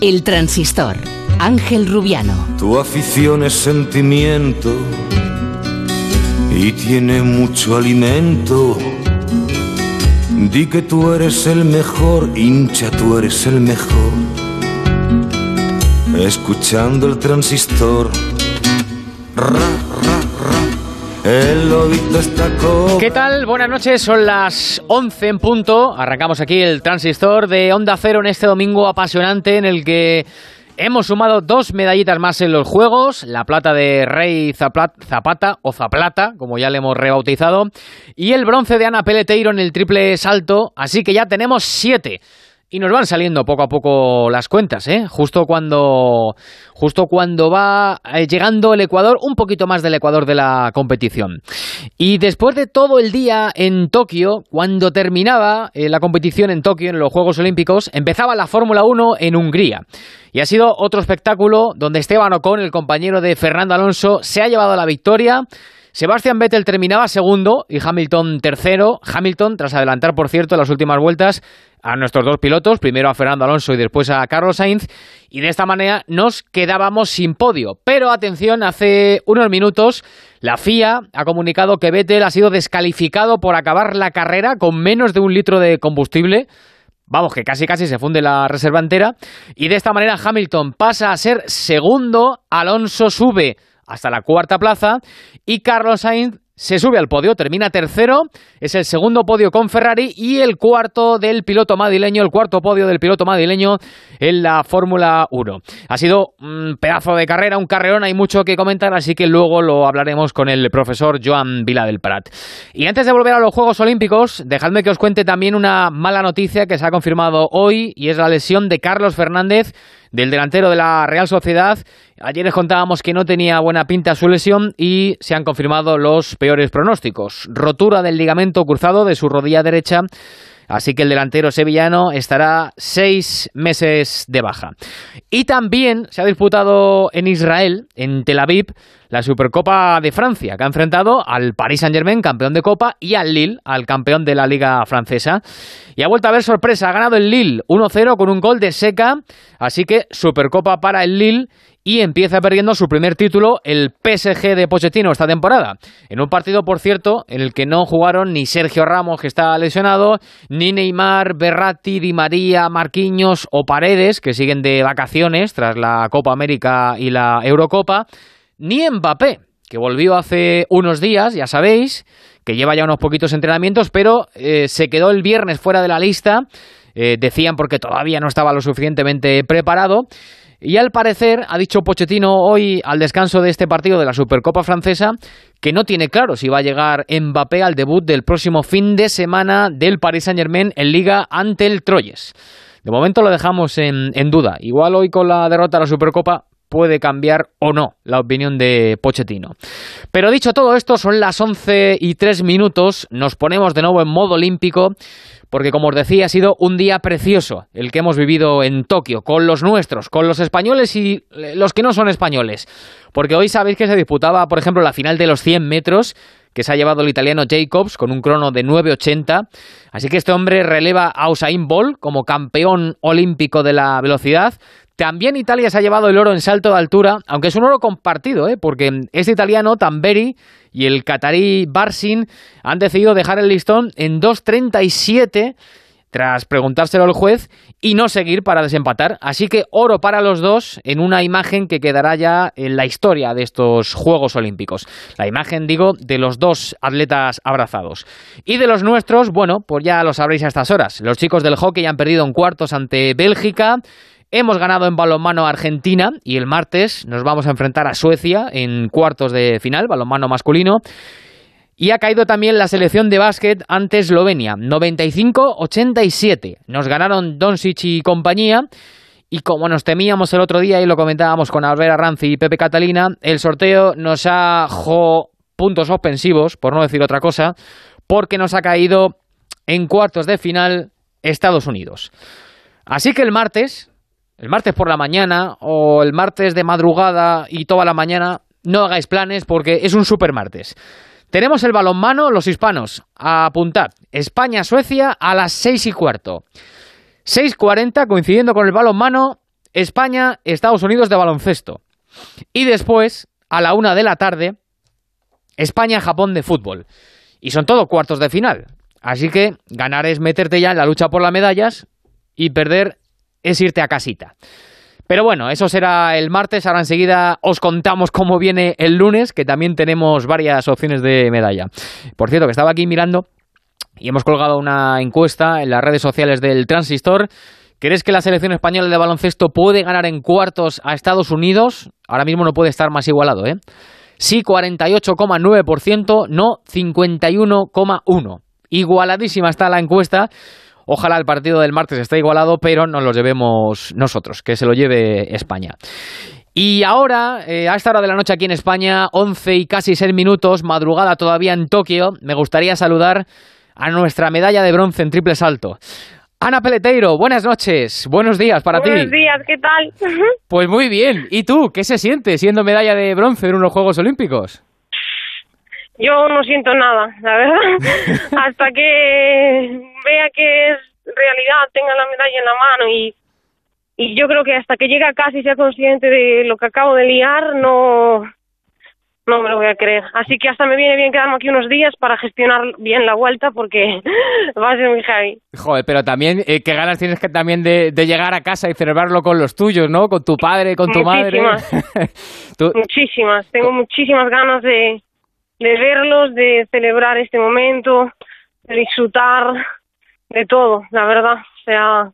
El transistor. Ángel Rubiano. Tu afición es sentimiento y tiene mucho alimento. Di que tú eres el mejor, hincha, tú eres el mejor. Escuchando el transistor. Ra, ra, ra. El lobito está. ¿Qué tal? Buenas noches, son las 11 en punto. Arrancamos aquí el transistor de Onda Cero en este domingo apasionante en el que hemos sumado dos medallitas más en los Juegos, la plata de Rey Zapata o Zaplata, como ya le hemos rebautizado, y el bronce de Ana Peleteiro en el triple salto, así que ya tenemos siete. Y nos van saliendo poco a poco las cuentas, ¿eh? Justo cuando, justo cuando va eh, llegando el Ecuador, un poquito más del Ecuador de la competición. Y después de todo el día en Tokio, cuando terminaba eh, la competición en Tokio, en los Juegos Olímpicos, empezaba la Fórmula 1 en Hungría. Y ha sido otro espectáculo donde Esteban Ocon, el compañero de Fernando Alonso, se ha llevado la victoria. Sebastian Vettel terminaba segundo y Hamilton tercero. Hamilton, tras adelantar, por cierto, las últimas vueltas a nuestros dos pilotos, primero a Fernando Alonso y después a Carlos Sainz, y de esta manera nos quedábamos sin podio. Pero atención, hace unos minutos la FIA ha comunicado que Vettel ha sido descalificado por acabar la carrera con menos de un litro de combustible. Vamos, que casi casi se funde la reserva entera. Y de esta manera Hamilton pasa a ser segundo, Alonso sube hasta la cuarta plaza y Carlos Sainz se sube al podio, termina tercero, es el segundo podio con Ferrari y el cuarto del piloto madrileño, el cuarto podio del piloto madrileño en la Fórmula 1. Ha sido un pedazo de carrera, un carrerón, hay mucho que comentar, así que luego lo hablaremos con el profesor Joan Vila del Prat. Y antes de volver a los Juegos Olímpicos, dejadme que os cuente también una mala noticia que se ha confirmado hoy y es la lesión de Carlos Fernández del delantero de la Real Sociedad. Ayer les contábamos que no tenía buena pinta su lesión y se han confirmado los peores pronósticos. Rotura del ligamento cruzado de su rodilla derecha. Así que el delantero sevillano estará seis meses de baja. Y también se ha disputado en Israel, en Tel Aviv, la Supercopa de Francia, que ha enfrentado al Paris Saint-Germain, campeón de Copa, y al Lille, al campeón de la Liga Francesa. Y ha vuelto a haber sorpresa, ha ganado el Lille 1-0 con un gol de Seca, así que Supercopa para el Lille y empieza perdiendo su primer título el PSG de Pochettino esta temporada. En un partido, por cierto, en el que no jugaron ni Sergio Ramos, que está lesionado, ni Neymar, Berratti, Di María, Marquinhos o Paredes, que siguen de vacaciones tras la Copa América y la Eurocopa, ni Mbappé, que volvió hace unos días, ya sabéis, que lleva ya unos poquitos entrenamientos, pero eh, se quedó el viernes fuera de la lista. Eh, decían porque todavía no estaba lo suficientemente preparado. Y al parecer, ha dicho Pochettino hoy al descanso de este partido de la Supercopa Francesa, que no tiene claro si va a llegar Mbappé al debut del próximo fin de semana del Paris Saint Germain en Liga ante el Troyes. De momento lo dejamos en, en duda. Igual hoy con la derrota de la Supercopa puede cambiar o no la opinión de Pochettino. Pero dicho todo esto, son las 11 y 3 minutos, nos ponemos de nuevo en modo olímpico porque como os decía ha sido un día precioso el que hemos vivido en Tokio, con los nuestros, con los españoles y los que no son españoles, porque hoy sabéis que se disputaba, por ejemplo, la final de los 100 metros, que se ha llevado el italiano Jacobs con un crono de 9.80. Así que este hombre releva a Usain Bolt como campeón olímpico de la velocidad. También Italia se ha llevado el oro en salto de altura, aunque es un oro compartido, ¿eh? porque este italiano, Tamberi, y el catarí Barsin han decidido dejar el listón en 2.37 tras preguntárselo al juez y no seguir para desempatar. Así que oro para los dos en una imagen que quedará ya en la historia de estos Juegos Olímpicos. La imagen, digo, de los dos atletas abrazados. Y de los nuestros, bueno, pues ya lo sabréis a estas horas. Los chicos del hockey han perdido en cuartos ante Bélgica. Hemos ganado en balonmano Argentina y el martes nos vamos a enfrentar a Suecia en cuartos de final, balonmano masculino. Y ha caído también la selección de básquet ante Eslovenia, 95-87. Nos ganaron Doncic y compañía. Y como nos temíamos el otro día y lo comentábamos con Albert Ranzi y Pepe Catalina, el sorteo nos ha jo puntos ofensivos, por no decir otra cosa, porque nos ha caído en cuartos de final Estados Unidos. Así que el martes, el martes por la mañana o el martes de madrugada y toda la mañana, no hagáis planes porque es un super martes. Tenemos el balonmano, los hispanos, a apuntar. España-Suecia a las seis y cuarto. 6.40, coincidiendo con el balonmano, España, Estados Unidos de baloncesto. Y después, a la una de la tarde, España-Japón de fútbol. Y son todos cuartos de final. Así que ganar es meterte ya en la lucha por las medallas y perder es irte a casita. Pero bueno, eso será el martes. Ahora enseguida os contamos cómo viene el lunes, que también tenemos varias opciones de medalla. Por cierto, que estaba aquí mirando y hemos colgado una encuesta en las redes sociales del Transistor. ¿Crees que la selección española de baloncesto puede ganar en cuartos a Estados Unidos? Ahora mismo no puede estar más igualado, ¿eh? Sí, 48,9%, no 51,1%. Igualadísima está la encuesta. Ojalá el partido del martes esté igualado, pero nos lo llevemos nosotros, que se lo lleve España. Y ahora, eh, a esta hora de la noche aquí en España, 11 y casi 6 minutos, madrugada todavía en Tokio, me gustaría saludar a nuestra medalla de bronce en triple salto. Ana Peleteiro, buenas noches, buenos días para ti. Buenos días, ¿qué tal? Pues muy bien. ¿Y tú, qué se siente siendo medalla de bronce en unos Juegos Olímpicos? Yo no siento nada, la verdad. Hasta que vea que es realidad, tenga la medalla en la mano y, y yo creo que hasta que llegue a casa y sea consciente de lo que acabo de liar, no, no me lo voy a creer. Así que hasta me viene bien quedarme aquí unos días para gestionar bien la vuelta porque va a ser muy heavy. Joder, pero también, eh, qué ganas tienes que también de, llegar a casa y celebrarlo con los tuyos, ¿no? Con tu padre, con tu madre. Muchísimas. Tengo muchísimas ganas de, de verlos, de celebrar este momento, de disfrutar de todo, la verdad. O sea,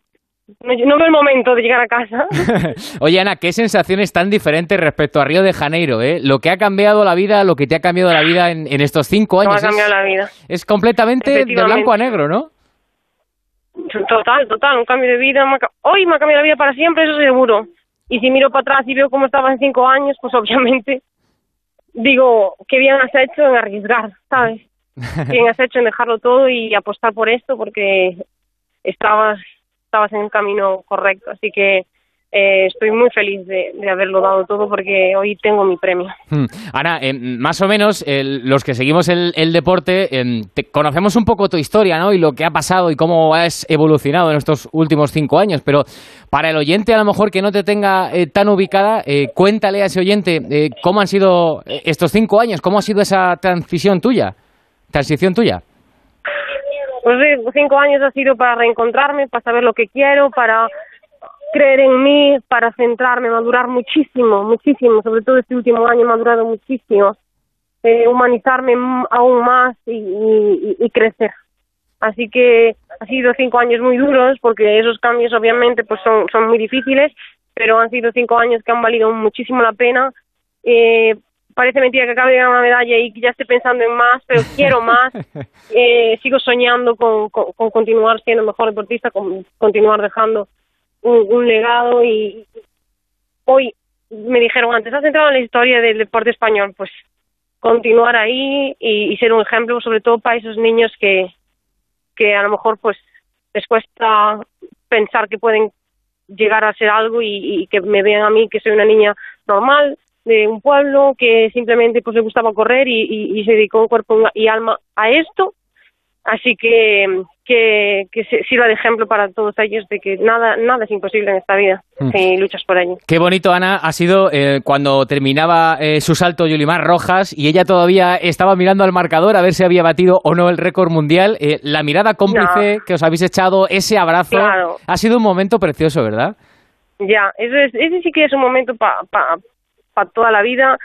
no, veo el momento de llegar a casa. Oye, Ana, qué sensaciones tan diferentes respecto a Río de Janeiro, ¿eh? Lo que ha cambiado la vida, lo que te ha cambiado la vida en, estos cinco años. ha cambiado la vida. Es completamente de blanco a negro, ¿no? Total, total, un cambio de vida. Hoy me ha cambiado la vida para siempre, eso seguro. Y si miro para atrás y veo cómo estaba en cinco años, pues obviamente digo, qué bien has hecho en arriesgar, ¿sabes? bien has hecho en dejarlo todo y apostar por esto porque estabas, estabas en el camino correcto. Así que eh, estoy muy feliz de, haberlo dado todo porque hoy tengo mi premio. Hmm. Ana, eh, más o menos los que seguimos el, deporte eh, conocemos un poco tu historia ¿no? y lo que ha pasado y cómo has evolucionado en estos últimos cinco años, pero para el oyente a lo mejor que no te tenga tan ubicada, cuéntale a ese oyente cómo han sido estos cinco años, cómo ha sido esa transición tuya, transición tuya. Pues cinco años ha sido para reencontrarme, para saber lo que quiero, para creer en mí, para centrarme, madurar muchísimo, muchísimo, sobre todo este último año he madurado muchísimo, eh, humanizarme aún más y, y, crecer. Así que ha sido cinco años muy duros porque esos cambios obviamente pues son, son muy difíciles, pero han sido cinco años que han valido muchísimo la pena. Eh, parece mentira que acabe de ganar una medalla y que ya esté pensando en más, pero quiero más. Eh, sigo soñando con, con, con, continuar siendo mejor deportista, con continuar dejando un, legado y hoy me dijeron antes, has entrado en la historia del deporte español, pues continuar ahí y, ser un ejemplo, sobre todo para esos niños que, que a lo mejor pues les cuesta pensar que pueden llegar a ser algo y, que me vean a mí que soy una niña normal de un pueblo que simplemente pues le gustaba correr y, y se dedicó cuerpo y alma a esto Así que, que, que sirva de ejemplo para todos ellos de que nada, nada es imposible en esta vida mm. si luchas por ello. Qué bonito, Ana, ha sido eh, cuando terminaba eh, su salto Yulimar Rojas y ella todavía estaba mirando al marcador a ver si había batido o no el récord mundial. Eh, la mirada cómplice que os habéis echado, ese abrazo, ha sido un momento precioso, ¿verdad? Ya, ese, ese sí que es un momento para pa, toda la vida.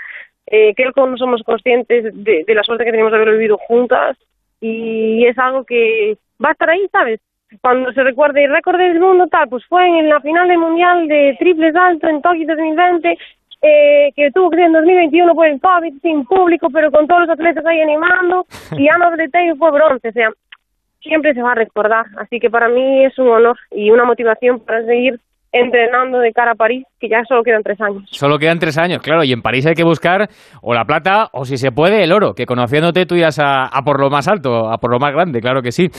creo que no somos conscientes de, de la suerte que tenemos de haber vivido juntas y es algo que va a estar ahí, ¿sabes? Cuando se recuerde el récord del mundo, tal, pues fue en la final del Mundial de triple salto en Tokio 2020, eh, que tuvo que ser en 2021 por el COVID, sin público, pero con todos los atletas ahí animando, y Ana Breteiro fue bronce, o sea, siempre se va a recordar. Así que para mí es un honor y una motivación para seguir entrenando de cara a París, que ya solo quedan tres años. Solo quedan tres años, claro, y en París hay que buscar o la plata o si se puede el oro, que conociéndote tú irás a, por lo más alto, a por lo más grande, claro que sí.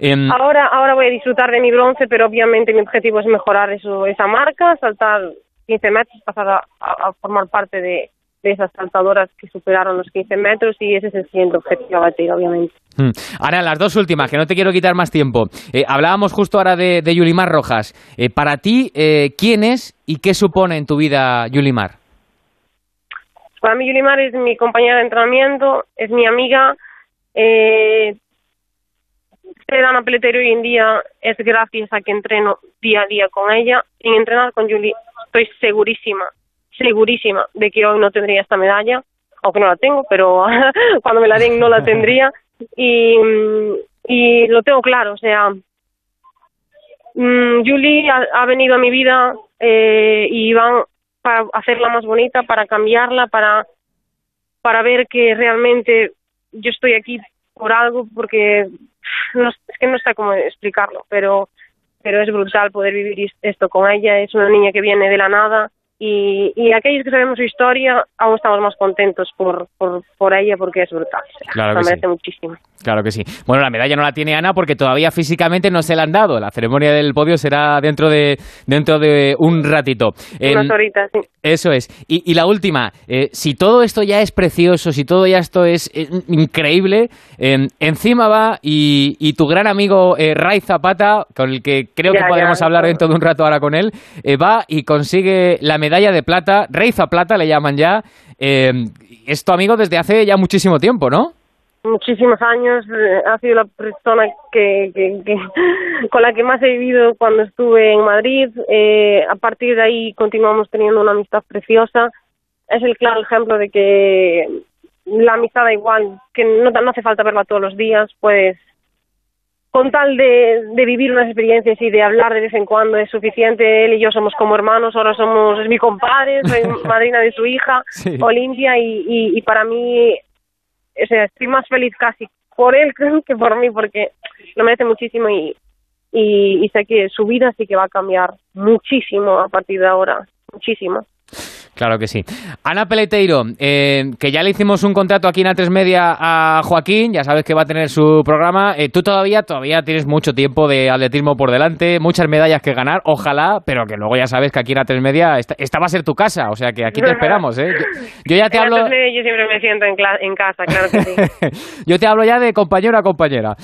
Em, ahora, ahora voy a disfrutar de mi bronce, pero obviamente mi objetivo es mejorar eso, esa marca, saltar 15 metros, pasar a, formar parte de, de esas saltadoras que superaron los 15 metros y ese es el siguiente objetivo a batir, obviamente. Hmm. Ahora, las dos últimas, que no te quiero quitar más tiempo. Eh, hablábamos justo ahora de, de Yulimar Rojas. Eh, para ti, eh, ¿quién es y qué supone en tu vida Yulimar? Para mí Yulimar es mi compañera de entrenamiento, es mi amiga. Eh, ser Ana Peleteiro hoy en día es gracias a que entreno día a día con ella. En entrenar con Yuli estoy segurísima, segurísima de que hoy no tendría esta medalla, aunque no la tengo, pero cuando me la den no la tendría. Y, y lo tengo claro, o sea, mm, Julie ha, ha venido a mi vida eh, y van para hacerla más bonita, para cambiarla, para, para ver que realmente yo estoy aquí por algo, porque no, es que no sé cómo explicarlo, pero, pero es brutal poder vivir esto con ella. Es una niña que viene de la nada y, y aquellos que sabemos su historia aún estamos más contentos por, por, por ella porque es brutal. Claro me que merece sí. muchísimo. Claro que sí. Bueno, la medalla no la tiene Ana porque todavía físicamente no se la han dado. La ceremonia del podio será dentro de, dentro de un ratito. En- Unas horitas, sí. Eso es. Y, y la última, eh, si todo esto ya es precioso, si todo ya esto es eh, increíble, eh, encima va y, y tu gran amigo eh, Ray Zapata, con el que creo Ya, que podremos ya. hablar dentro de un rato ahora con él, eh, va y consigue la medalla de plata, Rey Plata le llaman ya. Eh, es tu amigo desde hace ya muchísimo tiempo, ¿no? muchísimos años. eh, Ha sido la persona que, que, con la que más he vivido cuando estuve en Madrid. Eh, a partir de ahí continuamos teniendo una amistad preciosa. Es el claro ejemplo de que la amistad igual, que no, no hace falta verla todos los días, pues con tal de, de vivir unas experiencias y de hablar de vez en cuando es suficiente. Él y yo somos como hermanos, ahora somos, es mi compadre, soy madrina de su hija, Sí. Olimpia, y, y, y para mí o sea, estoy más feliz casi por él que por mí porque lo merece muchísimo y, y, y sé que su vida sí que va a cambiar muchísimo a partir de ahora, muchísimo. Claro que sí. Ana Peleteiro, eh, que ya le hicimos un contrato aquí en A3 Media a Joaquín, ya sabes que va a tener su programa. Eh, tú todavía, todavía tienes mucho tiempo de atletismo por delante, muchas medallas que ganar, ojalá, pero que luego ya sabes que aquí en A3 Media esta, esta va a ser tu casa, o sea que aquí te esperamos, ¿eh? Yo, yo ya te hablo, yo siempre me siento en, casa, claro que sí. yo te hablo ya de compañero a compañera.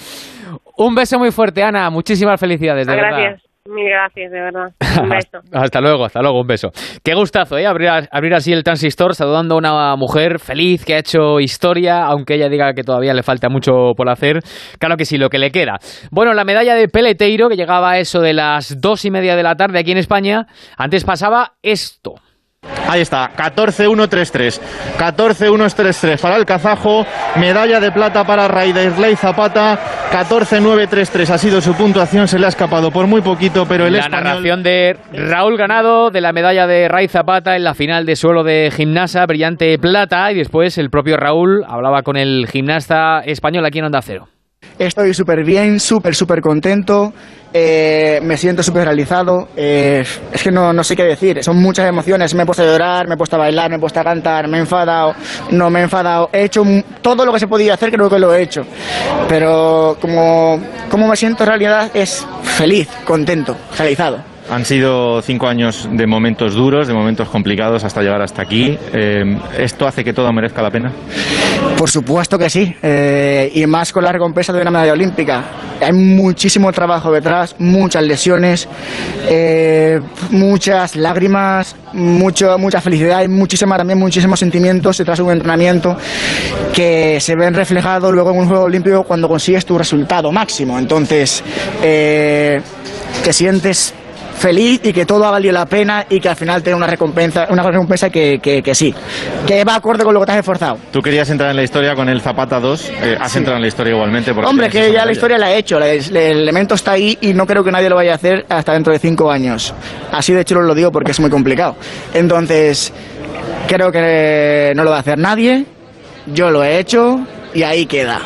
Un beso muy fuerte, Ana. Muchísimas felicidades, de verdad. gracias, mil gracias, de verdad. Un beso. Hasta, hasta luego, hasta luego, un beso. Qué gustazo, ¿eh? Abrir, abrir así el transistor saludando a una mujer feliz que ha hecho historia, aunque ella diga que todavía le falta mucho por hacer. Claro que sí, lo que le queda. Bueno, la medalla de Peleteiro, que llegaba a eso de las dos y media de la tarde aquí en España, antes pasaba esto. Ahí está, 14-1-3-3. 14-1-3-3 para el kazajo. Medalla de plata para Raiderley Zapata. 14-9-3-3 ha sido su puntuación. Se le ha escapado por muy poquito, pero el la español... narración de Raúl Ganado de la medalla de Ray Zapata en la final de suelo de gimnasa, brillante plata, y después el propio Raúl hablaba con el gimnasta español aquí en Onda Cero. Estoy súper bien, súper, súper contento. eh, me siento súper realizado. eh, es que no, no sé qué decir. Son muchas emociones. Me he puesto a llorar, me he puesto a bailar, me he puesto a cantar, me he enfadado, no me he enfadado. He hecho todo lo que se podía hacer, creo que lo he hecho. Pero como, como me siento en realidad es feliz, contento, realizado. Han sido cinco años de momentos duros, de momentos complicados hasta llegar hasta aquí. Eh, ¿Esto hace que todo merezca la pena? Por supuesto que sí, eh, y más con la recompensa de una medalla olímpica. Hay muchísimo trabajo detrás, muchas lesiones, eh, muchas lágrimas, mucho, mucha felicidad y muchísima, también muchísimos sentimientos detrás de un entrenamiento que se ven reflejados luego en un juego olímpico cuando consigues tu resultado máximo. Entonces, te sientes feliz y que todo ha valido la pena y que al final te da una recompensa, una recompensa que, que, que sí, que va acorde con lo que te has esforzado. Tú querías entrar en la historia con el Zapata 2. eh, has entrado en la historia igualmente. Hombre, que ya la historia la he hecho, el, elemento está ahí y no creo que nadie lo vaya a hacer hasta dentro de cinco años. Así de hecho lo digo porque es muy complicado. Entonces, creo que no lo va a hacer nadie, yo lo he hecho y ahí queda.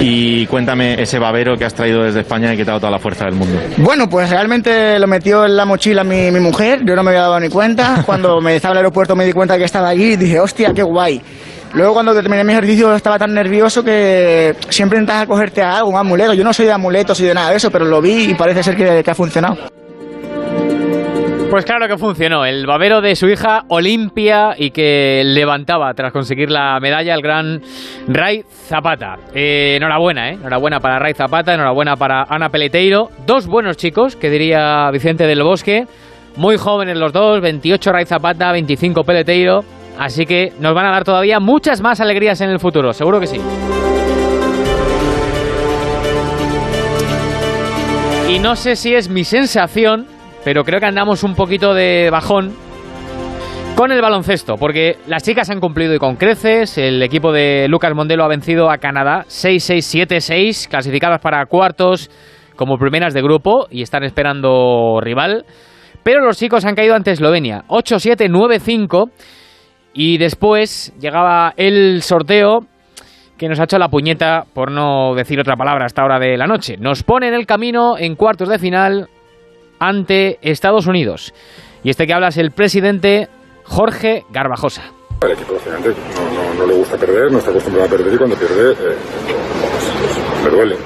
Y cuéntame ese babero que has traído desde España y que te ha dado toda la fuerza del mundo. Bueno, pues realmente lo metió en la mochila mi, mi mujer, yo no me había dado ni cuenta. Cuando me estaba en el aeropuerto me di cuenta que estaba allí y dije, hostia, qué guay. Luego cuando terminé mi ejercicio estaba tan nervioso que siempre intentas acogerte a algo, un amuleto. Yo no soy de amuletos y de nada de eso, pero lo vi y parece ser que, que ha funcionado. Pues claro que funcionó. El babero de su hija Olimpia y que levantaba tras conseguir la medalla el gran Ray Zapata. Eh, enhorabuena, ¿eh? Enhorabuena para Ray Zapata, enhorabuena para Ana Peleteiro. Dos buenos chicos, que diría Vicente del Bosque. Muy jóvenes los dos, 28 Ray Zapata, 25 Peleteiro. Así que nos van a dar todavía muchas más alegrías en el futuro, seguro que sí. Y no sé si es mi sensación, pero creo que andamos un poquito de bajón con el baloncesto, porque las chicas han cumplido y con creces. El equipo de Lucas Mondelo ha vencido a Canadá 6-6-7-6, clasificadas para cuartos como primeras de grupo y están esperando rival. Pero los chicos han caído ante Eslovenia 8-7-9-5 y después llegaba el sorteo que nos ha hecho la puñeta, por no decir otra palabra, a esta hora de la noche. Nos pone en el camino en cuartos de final ante Estados Unidos. Y este que habla es el presidente Jorge Garbajosa. El equipo no, no, no, le gusta perder, no está acostumbrado a perder y cuando pierde eh, pues, pues, le duele,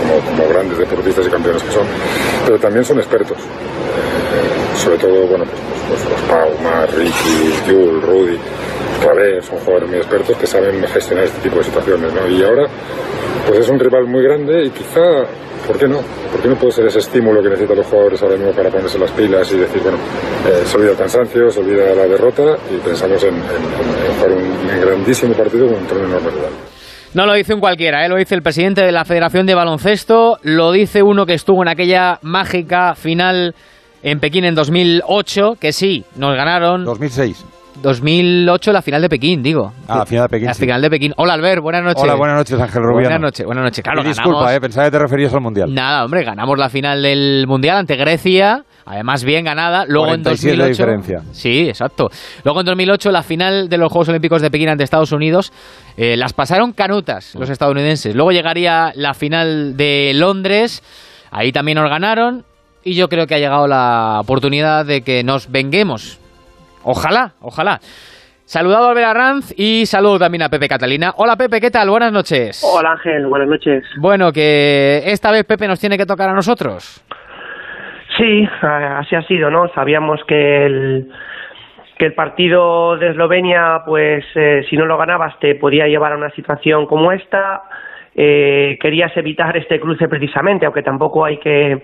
como, como, grandes deportistas y campeones que son. Pero también son expertos. Eh, sobre todo, bueno, pues, pues, pues los Pau, Mar, Ricky, Jules, Rudy, Clavé, son jugadores muy expertos que saben gestionar este tipo de situaciones, ¿no? Y ahora, pues es un rival muy grande y quizá, ¿por qué no? ¿Por qué no puede ser ese estímulo que necesitan los jugadores ahora mismo para ponerse las pilas y decir, bueno, eh, se olvida el cansancio, se olvida la derrota y pensamos en, en, en jugar un, un, grandísimo partido contra un enorme rival? No lo dice un cualquiera, ¿eh? lo dice el presidente de la Federación de Baloncesto, lo dice uno que estuvo en aquella mágica final en Pekín en 2008, que sí, nos ganaron. 2006. 2008 la final de Pekín, digo. Ah, la final de Pekín. La sí. final de Pekín. Hola, Albert, buenas noches. Hola, buenas noches, Ángel Rubiano. Buenas noches, buenas noches. Claro, disculpa, ganamos... eh, pensaba que te referías al Mundial. Nada, hombre, ganamos la final del Mundial ante Grecia, además bien ganada. Luego en 47 de 2008. diferencia. Sí, exacto. Luego en 2008 la final de los Juegos Olímpicos de Pekín ante Estados Unidos eh, las pasaron canutas los estadounidenses. Luego llegaría la final de Londres, ahí también nos ganaron y yo creo que ha llegado la oportunidad de que nos venguemos. Ojalá, ojalá. Saludado a Albert Arranz y saludo también a Pepe Catalina. Hola Pepe, ¿qué tal? Buenas noches. Hola Ángel, buenas noches. Bueno, que esta vez Pepe nos tiene que tocar a nosotros. Sí, así ha sido, ¿no? Sabíamos que el, que el partido de Eslovenia, pues eh, si no lo ganabas te podía llevar a una situación como esta. Eh, querías evitar este cruce precisamente, aunque tampoco hay que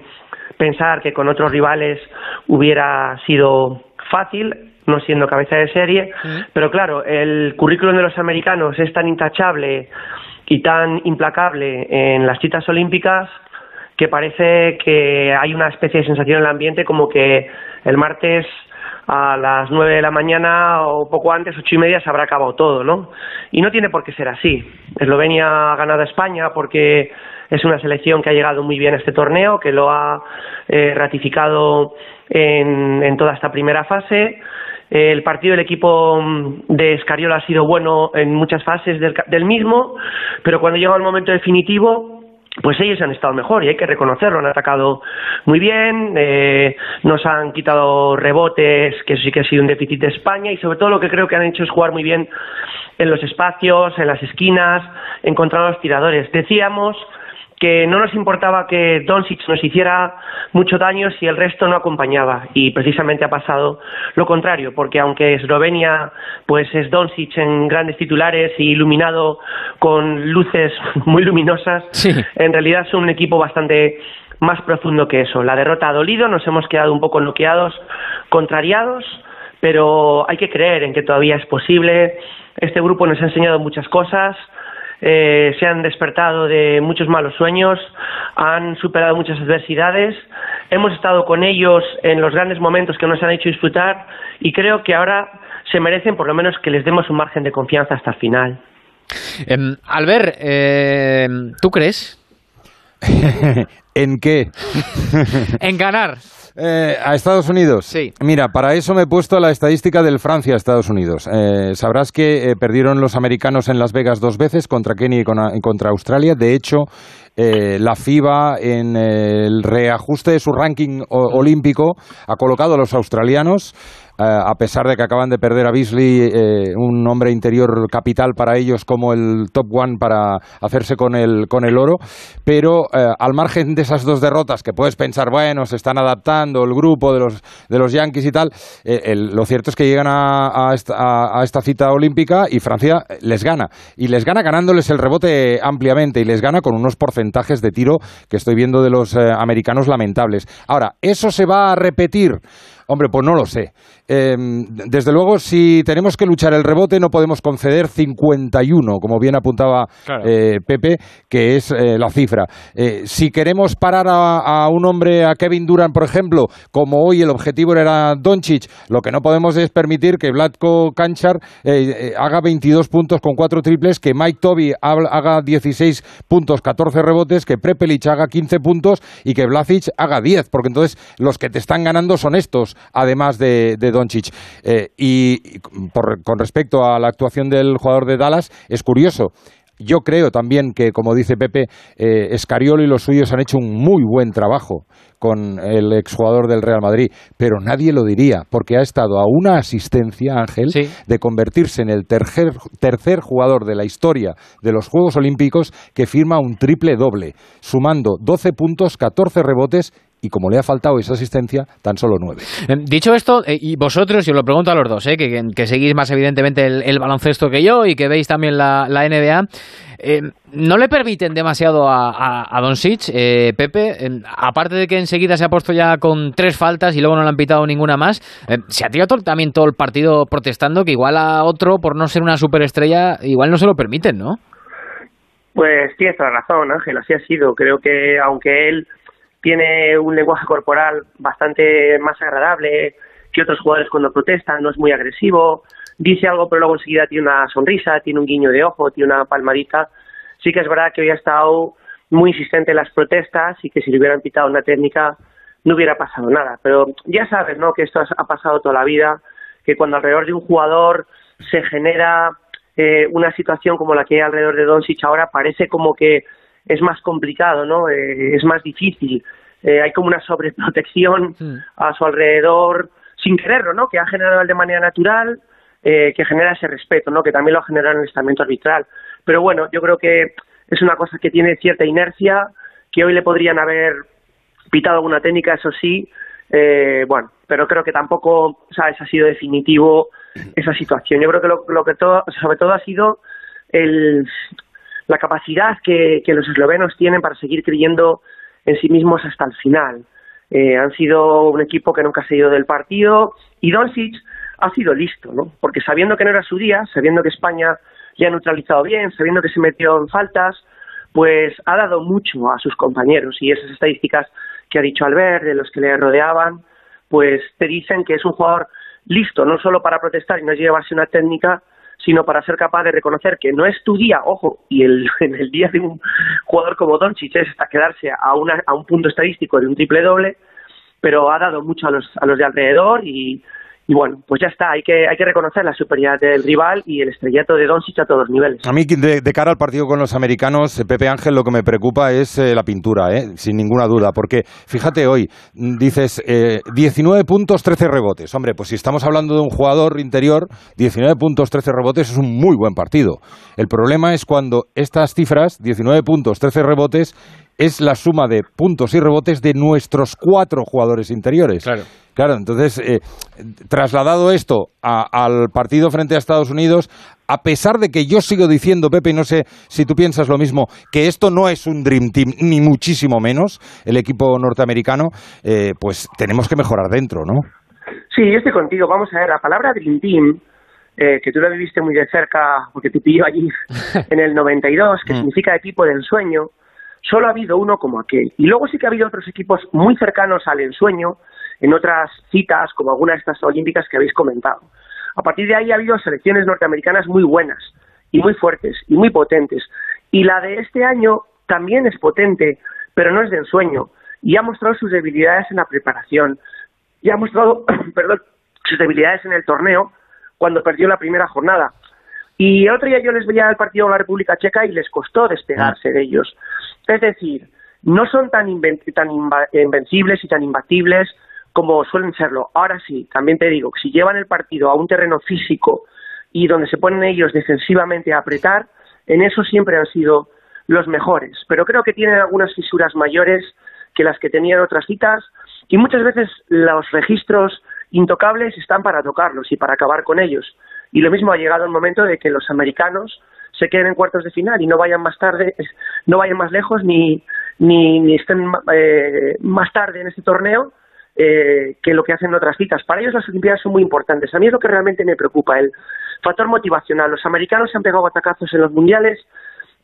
pensar que con otros rivales hubiera sido fácil, no siendo cabeza de serie, pero claro, el currículum de los americanos es tan intachable y tan implacable en las citas olímpicas que parece que hay una especie de sensación en el ambiente como que el martes a las nueve de la mañana o poco antes, ocho y media, se habrá acabado todo, ¿no? Y no tiene por qué ser así. Eslovenia ha ganado a España porque es una selección que ha llegado muy bien a este torneo, que lo ha eh, ratificado en, en toda esta primera fase. El partido del equipo de Escariola ha sido bueno en muchas fases del, del mismo, pero cuando llega el momento definitivo, pues ellos han estado mejor y hay que reconocerlo, han atacado muy bien, eh, nos han quitado rebotes, que sí que ha sido un déficit de España y sobre todo lo que creo que han hecho es jugar muy bien en los espacios, en las esquinas, encontrar los tiradores. Decíamos que no nos importaba que Doncic nos hiciera mucho daño si el resto no acompañaba. Y precisamente ha pasado lo contrario porque aunque Eslovenia pues es Doncic en grandes titulares y iluminado con luces muy luminosas Sí. en realidad son un equipo bastante más profundo que eso. La derrota ha dolido nos hemos quedado un poco noqueados contrariados pero hay que creer en que todavía es posible. Este grupo nos ha enseñado muchas cosas eh, se han despertado de muchos malos sueños, han superado muchas adversidades, hemos estado con ellos en los grandes momentos que nos han hecho disfrutar y creo que ahora se merecen por lo menos que les demos un margen de confianza hasta el final. Eh, Albert, eh, ¿tú crees ¿En qué? en ganar? Eh, ¿A Estados Unidos? Sí. Mira, para eso me he puesto la estadística del Francia-Estados Unidos. Eh, sabrás que eh, perdieron los americanos en Las Vegas dos veces contra Kenia y, con- y contra Australia. De hecho, eh, la FIBA en el reajuste de su ranking olímpico ha colocado a los australianos eh, a pesar de que acaban de perder a Beasley, eh, un hombre interior capital para ellos como el top one para hacerse con el, con el oro. Pero eh, al margen de esas dos derrotas, que puedes pensar, bueno, se están adaptando el grupo de los, de los Yankees y tal, lo cierto es que llegan a, a, esta, a, esta, cita olímpica y Francia les gana. Y les gana ganándoles el rebote ampliamente y les gana con unos porcentajes de tiro que estoy viendo de los americanos lamentables. Ahora, ¿eso se va a repetir? Hombre, pues no lo sé. Em, desde luego, si tenemos que luchar el rebote, no podemos conceder 51, como bien apuntaba eh, Pepe, que es eh, la cifra. Eh, si queremos parar a, un hombre, a Kevin Durant, por ejemplo, como hoy el objetivo era Doncic, lo que no podemos es permitir que Vladko Kanchar haga 22 puntos con 4 triples, que Mike Toby haga 16 puntos, 14 rebotes, que Prepelic haga 15 puntos y que Vlasic haga 10, porque entonces los que te están ganando son estos, además de, de Doncic. Eh, y con respecto a la actuación del jugador de Dallas, es curioso. Yo creo también que, como dice Pepe, eh, Escariolo y los suyos han hecho un muy buen trabajo con el exjugador del Real Madrid, pero nadie lo diría, porque ha estado a una asistencia, Ángel, de convertirse en el tercer, tercer jugador de la historia de los Juegos Olímpicos que firma un triple doble, sumando 12 puntos, 14 rebotes y como le ha faltado esa asistencia, tan solo nueve. Em, dicho esto, eh, y vosotros, y os lo pregunto a los dos, eh, que, seguís más evidentemente el, baloncesto que yo y que veis también la, NBA, em, ¿no le permiten demasiado a, a, Don Sitch, eh, Pepe? Em, aparte de que enseguida se ha puesto ya con tres faltas y luego no le han pitado ninguna más, se ha tirado también todo el partido protestando que igual a otro, por no ser una superestrella, igual no se lo permiten, ¿no? Pues tienes toda razón, Ángel, así ha sido. Creo que aunque él tiene un lenguaje corporal bastante más agradable que otros jugadores cuando protestan, no es muy agresivo, dice algo pero luego enseguida tiene una sonrisa, tiene un guiño de ojo, tiene una palmadita. Sí que es verdad que hoy ha estado muy insistente en las protestas y que si le hubieran pitado una técnica no hubiera pasado nada. Pero ya sabes, ¿no? Que esto ha pasado toda la vida, que cuando alrededor de un jugador se genera eh, una situación como la que hay alrededor de Doncic ahora, parece como que es más complicado, ¿no? Eh, es más difícil. Eh, hay como una sobreprotección a su alrededor, sin quererlo, ¿no? Que ha generado de manera natural, eh, que genera ese respeto, ¿no? Que también lo ha generado en el estamento arbitral. Pero bueno, yo creo que es una cosa que tiene cierta inercia, que hoy le podrían haber pitado alguna técnica, eso sí, bueno, pero creo que tampoco, ¿sabes? Ha sido definitivo esa situación. Yo creo que lo, lo que todo, sobre todo ha sido el, la capacidad que, los eslovenos tienen para seguir creyendo en sí mismos hasta el final. Eh, han sido un equipo que nunca se ha ido del partido y Doncic ha sido listo, ¿no? Porque sabiendo que no era su día, sabiendo que España le ha neutralizado bien, sabiendo que se metió en faltas, pues ha dado mucho a sus compañeros y esas estadísticas que ha dicho Albert, de los que le rodeaban, pues te dicen que es un jugador listo no solo para protestar y no llevarse una técnica, sino para ser capaz de reconocer que no es tu día, ojo, y el, en el día de un jugador como Doncic es hasta quedarse a, una, a un punto estadístico de un triple doble, pero ha dado mucho a los, a los de alrededor y, y bueno, pues ya está, hay que, hay que reconocer la superioridad del rival y el estrellato de Doncic a todos los niveles. A mí, de, cara al partido con los americanos, eh, Pepe Ángel, lo que me preocupa es eh, la pintura, eh, sin ninguna duda, porque fíjate hoy, mm, dices 19 puntos, 13 rebotes. Hombre, pues si estamos hablando de un jugador interior, 19 puntos, 13 rebotes es un muy buen partido. El problema es cuando estas cifras, 19 puntos, 13 rebotes, es la suma de puntos y rebotes de nuestros cuatro jugadores interiores. Claro. Claro, entonces, eh, trasladado esto al partido frente a Estados Unidos, a pesar de que yo sigo diciendo, Pepe, y no sé si tú piensas lo mismo, que esto no es un Dream Team, ni muchísimo menos, el equipo norteamericano, eh, pues tenemos que mejorar dentro, ¿no? Sí, yo estoy contigo. Vamos a ver, la palabra Dream Team, eh, que tú la viviste muy de cerca, porque te pilló allí en el 92, que mm. significa equipo de ensueño, solo ha habido uno como aquel. Y luego sí que ha habido otros equipos muy cercanos al ensueño en otras citas, como algunas de estas olímpicas que habéis comentado. A partir de ahí ha habido selecciones norteamericanas muy buenas y muy fuertes y muy potentes. Y la de este año también es potente, pero no es de ensueño. Y ha mostrado sus debilidades en la preparación. Y ha mostrado, perdón, sus debilidades en el torneo cuando perdió la primera jornada. Y el otro día yo les veía el partido de la República Checa y les costó despegarse de ellos. Es decir, no son tan, tan invencibles y tan imbatibles como suelen serlo. Ahora sí, también te digo si llevan el partido a un terreno físico y donde se ponen ellos defensivamente a apretar, en eso siempre han sido los mejores. Pero creo que tienen algunas fisuras mayores que las que tenían otras citas y muchas veces los registros intocables están para tocarlos y para acabar con ellos. Y lo mismo ha llegado el momento de que los americanos se queden en cuartos de final y no vayan más tarde, no vayan más lejos ni, ni, estén eh, más tarde en este torneo eh, que lo que hacen otras citas. Para ellos las Olimpiadas son muy importantes. A mí es lo que realmente me preocupa, el factor motivacional. Los americanos se han pegado atacazos en los mundiales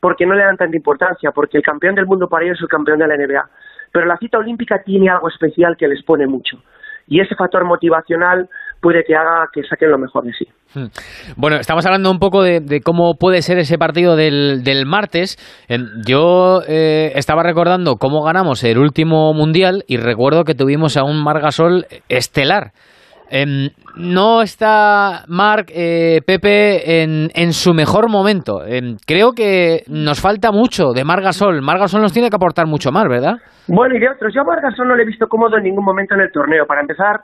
porque no le dan tanta importancia, porque el campeón del mundo para ellos es el campeón de la NBA. Pero la cita olímpica tiene algo especial que les pone mucho. Y ese factor motivacional puede que haga que saquen lo mejor de sí. Hmm. Bueno, estamos hablando un poco de, cómo puede ser ese partido del, del martes. Yo eh, estaba recordando cómo ganamos el último mundial y recuerdo que tuvimos a un Margasol estelar. Em, no está Marc, eh, Pepe, en, en, su mejor momento. Em, creo que nos falta mucho de Margasol. Margasol nos tiene que aportar mucho más, ¿verdad? Bueno, y de otros. Yo a Margasol no le he visto cómodo en ningún momento en el torneo. Para empezar,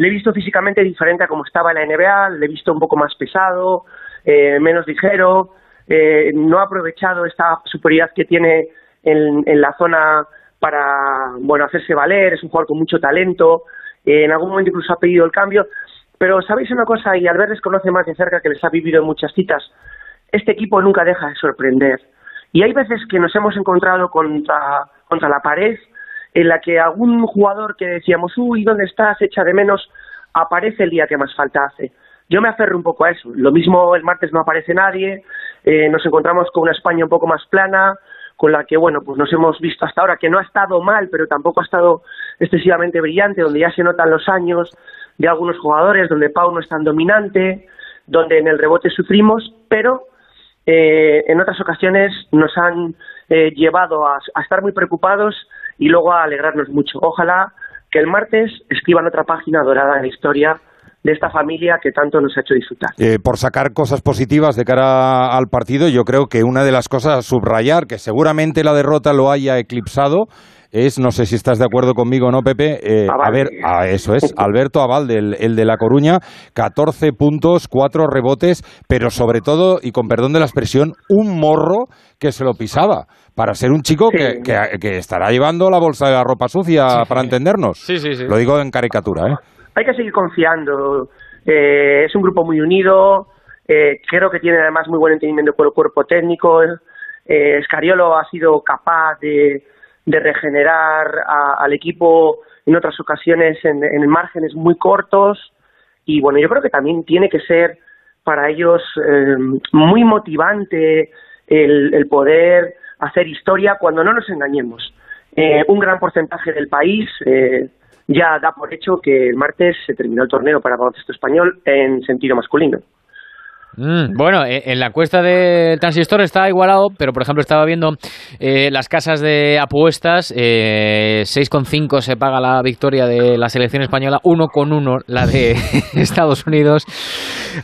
le he visto físicamente diferente a como estaba en la NBA, le he visto un poco más pesado, eh, menos ligero, eh, no ha aprovechado esta superioridad que tiene en, la zona para bueno hacerse valer, es un jugador con mucho talento, eh, en algún momento incluso ha pedido el cambio, pero sabéis una cosa, y Albert les conoce más de cerca que les ha vivido en muchas citas, este equipo nunca deja de sorprender. Y hay veces que nos hemos encontrado contra, contra la pared en la que algún jugador que decíamos, uy, ¿dónde estás? Echa de menos, aparece el día que más falta hace. Yo me aferro un poco a eso. Lo mismo el martes no aparece nadie, eh, nos encontramos con una España un poco más plana, con la que, bueno, pues nos hemos visto hasta ahora que no ha estado mal, pero tampoco ha estado excesivamente brillante, donde ya se notan los años de algunos jugadores, donde Pau no es tan dominante, donde en el rebote sufrimos, pero eh, en otras ocasiones nos han eh, llevado a, estar muy preocupados y luego a alegrarnos mucho. Ojalá que el martes escriban otra página dorada en la historia de esta familia que tanto nos ha hecho disfrutar. Eh, por sacar cosas positivas de cara al partido, yo creo que una de las cosas a subrayar, que seguramente la derrota lo haya eclipsado, es, no sé si estás de acuerdo conmigo o no, Pepe, eh, a ver, a eso es, Alberto Aval, el de La Coruña, 14 puntos, 4 rebotes, pero sobre todo, y con perdón de la expresión, un morro que se lo pisaba, para ser un chico que, que, estará llevando la bolsa de la ropa sucia, para entendernos. Sí, sí, sí. Lo digo en caricatura, ¿eh? Hay que seguir confiando. Eh, es un grupo muy unido, eh, creo que tiene además muy buen entendimiento con el cuerpo técnico. Eh, Escariolo ha sido capaz de de regenerar al equipo en otras ocasiones en, márgenes muy cortos y bueno yo creo que también tiene que ser para ellos eh, muy motivante el, poder hacer historia cuando no nos engañemos. Eh, un gran porcentaje del país eh, ya da por hecho que el martes se terminó el torneo para baloncesto español en sentido masculino Mm, bueno, eh, en la encuesta del transistor está igualado, pero por ejemplo estaba viendo eh, las casas de apuestas, eh, 6,5 se paga la victoria de la selección española, 1,1 la de Estados Unidos,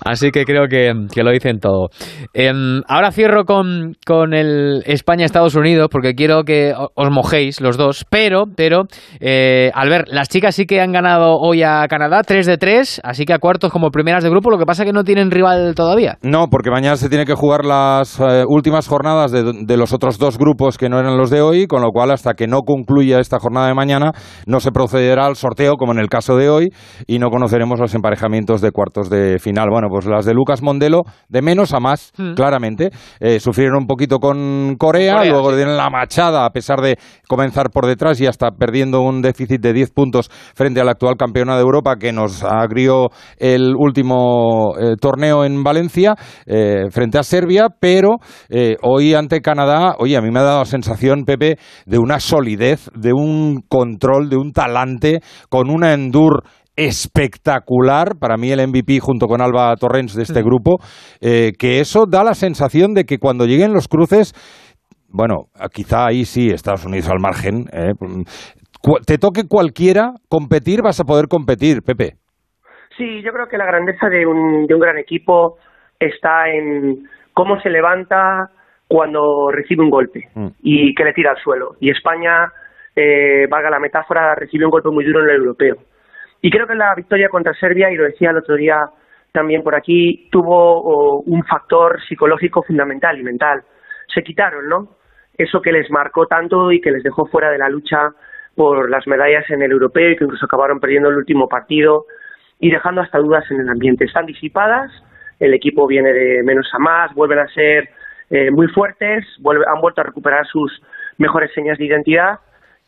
así que creo que, lo dicen todo. Em, ahora cierro con, con el España-Estados Unidos porque quiero que os mojéis los dos, pero, pero, eh, al ver, las chicas sí que han ganado hoy a Canadá, 3 de 3, así que a cuartos como primeras de grupo, lo que pasa que no tienen rival todavía. No, porque mañana se tiene que jugar las eh, últimas jornadas de, los otros dos grupos que no eran los de hoy, con lo cual hasta que no concluya esta jornada de mañana no se procederá al sorteo como en el caso de hoy y no conoceremos los emparejamientos de cuartos de final. Bueno, pues las de Lucas Mondelo de menos a más, hmm. claramente. Eh, sufrieron un poquito con Corea, luego dieron la machada a pesar de comenzar por detrás y hasta perdiendo un déficit de 10 puntos frente al actual campeona de Europa que nos agrió el último eh, torneo en Valencia eh, frente a Serbia, pero eh, hoy ante Canadá, oye, a mí me ha dado la sensación, Pepe, de una solidez, de un control, de un talante, con una endur espectacular, para mí el MVP junto con Alba Torrens de este grupo, eh, que eso da la sensación de que cuando lleguen los cruces, bueno, quizá ahí sí Estados Unidos al margen, te toque cualquiera competir, vas a poder competir, Pepe. Sí, yo creo que la grandeza de un, de un gran equipo está en cómo se levanta, cuando recibe un golpe Mm. y que le tira al suelo. Y España, eh, valga la metáfora, recibe un golpe muy duro en el europeo. Y creo que la victoria contra Serbia, y lo decía el otro día también por aquí, tuvo oh, un factor psicológico fundamental y mental. Se quitaron, ¿no? Eso que les marcó tanto y que les dejó fuera de la lucha por las medallas en el europeo y que incluso acabaron perdiendo el último partido y dejando hasta dudas en el ambiente. Están disipadas, el equipo viene de menos a más, vuelven a ser eh, muy fuertes, vuelve- han vuelto a recuperar sus mejores señas de identidad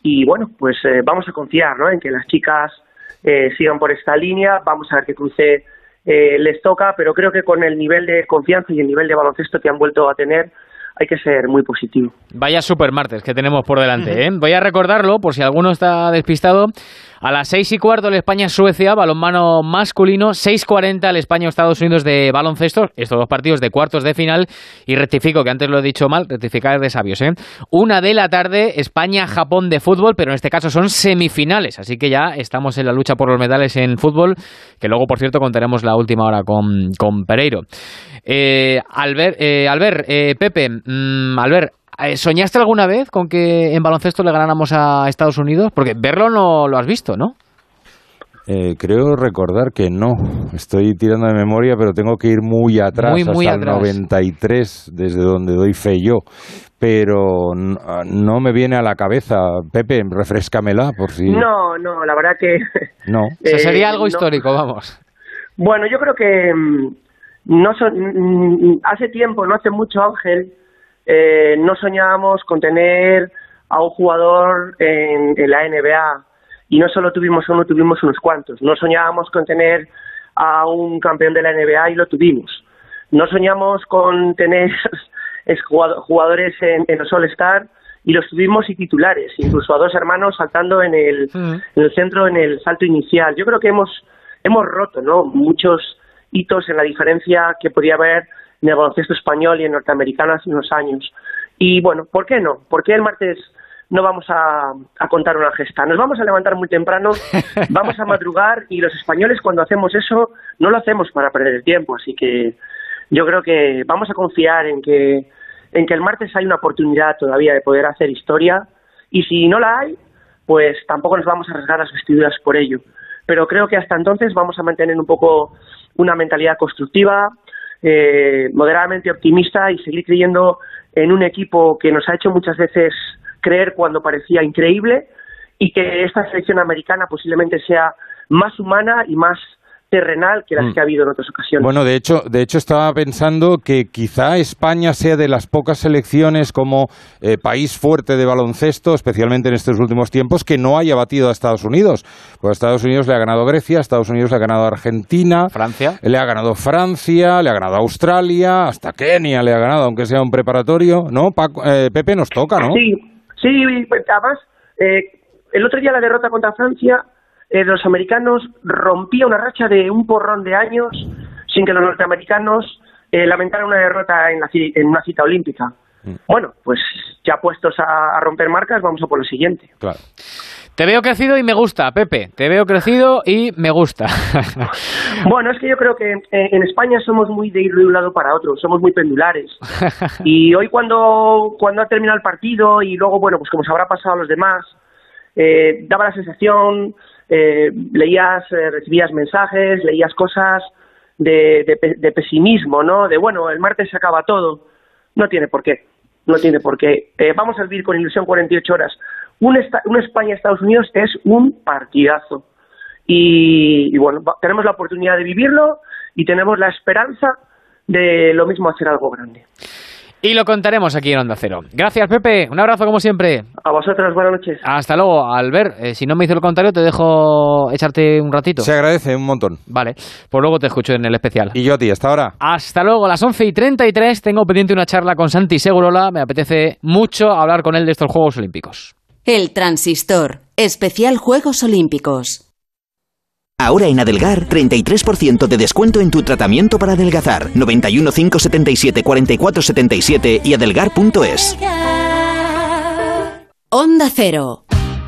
y bueno, pues eh, vamos a confiar ¿no? en que las chicas eh, sigan por esta línea, vamos a ver qué cruce eh, les toca, pero creo que con el nivel de confianza y el nivel de baloncesto que han vuelto a tener hay que ser muy positivo. Vaya super martes que tenemos por delante. ¿eh? Voy a recordarlo, por si alguno está despistado. A las seis y cuarto el España-Suecia, balonmano masculino. 6.40 el España-Estados Unidos de baloncesto. Estos dos partidos de cuartos de final. Y rectifico, que antes lo he dicho mal, rectificar de sabios. ¿eh? Una de la tarde, España-Japón de fútbol, pero en este caso son semifinales. Así que ya estamos en la lucha por los medales en fútbol, que luego, por cierto, contaremos la última hora con, con Pereiro. Eh, Albert, eh, Albert eh, Pepe, mm, Albert, eh, ¿soñaste alguna vez con que en baloncesto le ganáramos a Estados Unidos? Porque verlo no lo has visto, ¿no? Eh, creo recordar que no. Estoy tirando de memoria, pero tengo que ir muy atrás, Muy, muy hasta atrás. el 93, desde donde doy fe yo. Pero no me viene a la cabeza. Pepe, refrescamela, por si... No, no, la verdad que No. O sea, sería algo no. histórico, vamos. Bueno, yo creo que mm, no so- mm, hace tiempo, no hace mucho, Ángel, eh, no soñábamos con tener a un jugador en, en la NBA y no solo tuvimos uno, tuvimos unos cuantos. No soñábamos con tener a un campeón de la NBA y lo tuvimos. No soñamos con tener es jugado- jugadores en, en los All-Star y los tuvimos y titulares, incluso a dos hermanos saltando en el, en el centro en el salto inicial. Yo creo que hemos hemos roto ¿no? muchos hitos en la diferencia que podía haber en el baloncesto español y en norteamericano hace unos años. Y bueno, ¿por qué no? ¿Por qué el martes no vamos a, a contar una gesta? Nos vamos a levantar muy temprano, vamos a madrugar y los españoles cuando hacemos eso no lo hacemos para perder el tiempo. Así que yo creo que vamos a confiar en que, en que el martes hay una oportunidad todavía de poder hacer historia y si no la hay, pues tampoco nos vamos a arriesgar las vestiduras por ello. Pero creo que hasta entonces vamos a mantener un poco una mentalidad constructiva, eh, moderadamente optimista y seguir creyendo en un equipo que nos ha hecho muchas veces creer cuando parecía increíble y que esta selección americana posiblemente sea más humana y más terrenal que las Mm. que ha habido en otras ocasiones. Bueno, de hecho, de hecho estaba pensando que quizá España sea de las pocas selecciones como eh, país fuerte de baloncesto, especialmente en estos últimos tiempos, que no haya batido a Estados Unidos. Pues a Estados Unidos le ha ganado Grecia, a Estados Unidos le ha ganado Argentina, Francia. le ha ganado Francia, le ha ganado Australia, hasta Kenia le ha ganado, aunque sea un preparatorio, ¿no? Paco- eh, Pepe nos toca, ¿no? Sí, sí, pues, además, eh, el otro día la derrota contra Francia, eh, los americanos rompía una racha de un porrón de años sin que los norteamericanos eh, lamentaran una derrota en, la en una cita olímpica. Bueno, pues ya puestos a, a romper marcas, vamos a por lo siguiente. Claro. Te veo crecido y me gusta, Pepe. Te veo crecido y me gusta. Bueno, es que yo creo que en España somos muy de ir de un lado para otro, somos muy pendulares. Y hoy cuando, cuando ha terminado el partido y luego, bueno, pues como se habrá pasado a los demás, eh, daba la sensación, eh, leías, eh, recibías mensajes, leías cosas de, de de pesimismo, ¿no? De, bueno, el martes se acaba todo. No tiene por qué, no tiene por qué. Eh, vamos a vivir con ilusión 48 horas. Un, un España-Estados Unidos es un partidazo y, y bueno, tenemos la oportunidad de vivirlo y tenemos la esperanza de lo mismo hacer algo grande. Y lo contaremos aquí en Onda Cero. Gracias, Pepe. Un abrazo como siempre. A vosotros, buenas noches. Hasta luego, Albert. eh, si no me hizo el comentario, te dejo echarte un ratito. Se agradece un montón. Vale, pues luego te escucho en el especial. Y yo a ti, hasta ahora. Hasta luego, a las 11 y 33 tengo pendiente una charla con Santi Segurola. Me apetece mucho hablar con él de estos Juegos Olímpicos. El transistor. Especial Juegos Olímpicos. Ahora en Adelgar, 33% de descuento en tu tratamiento para adelgazar. 91 577 44 77 y adelgar.es. Onda Cero.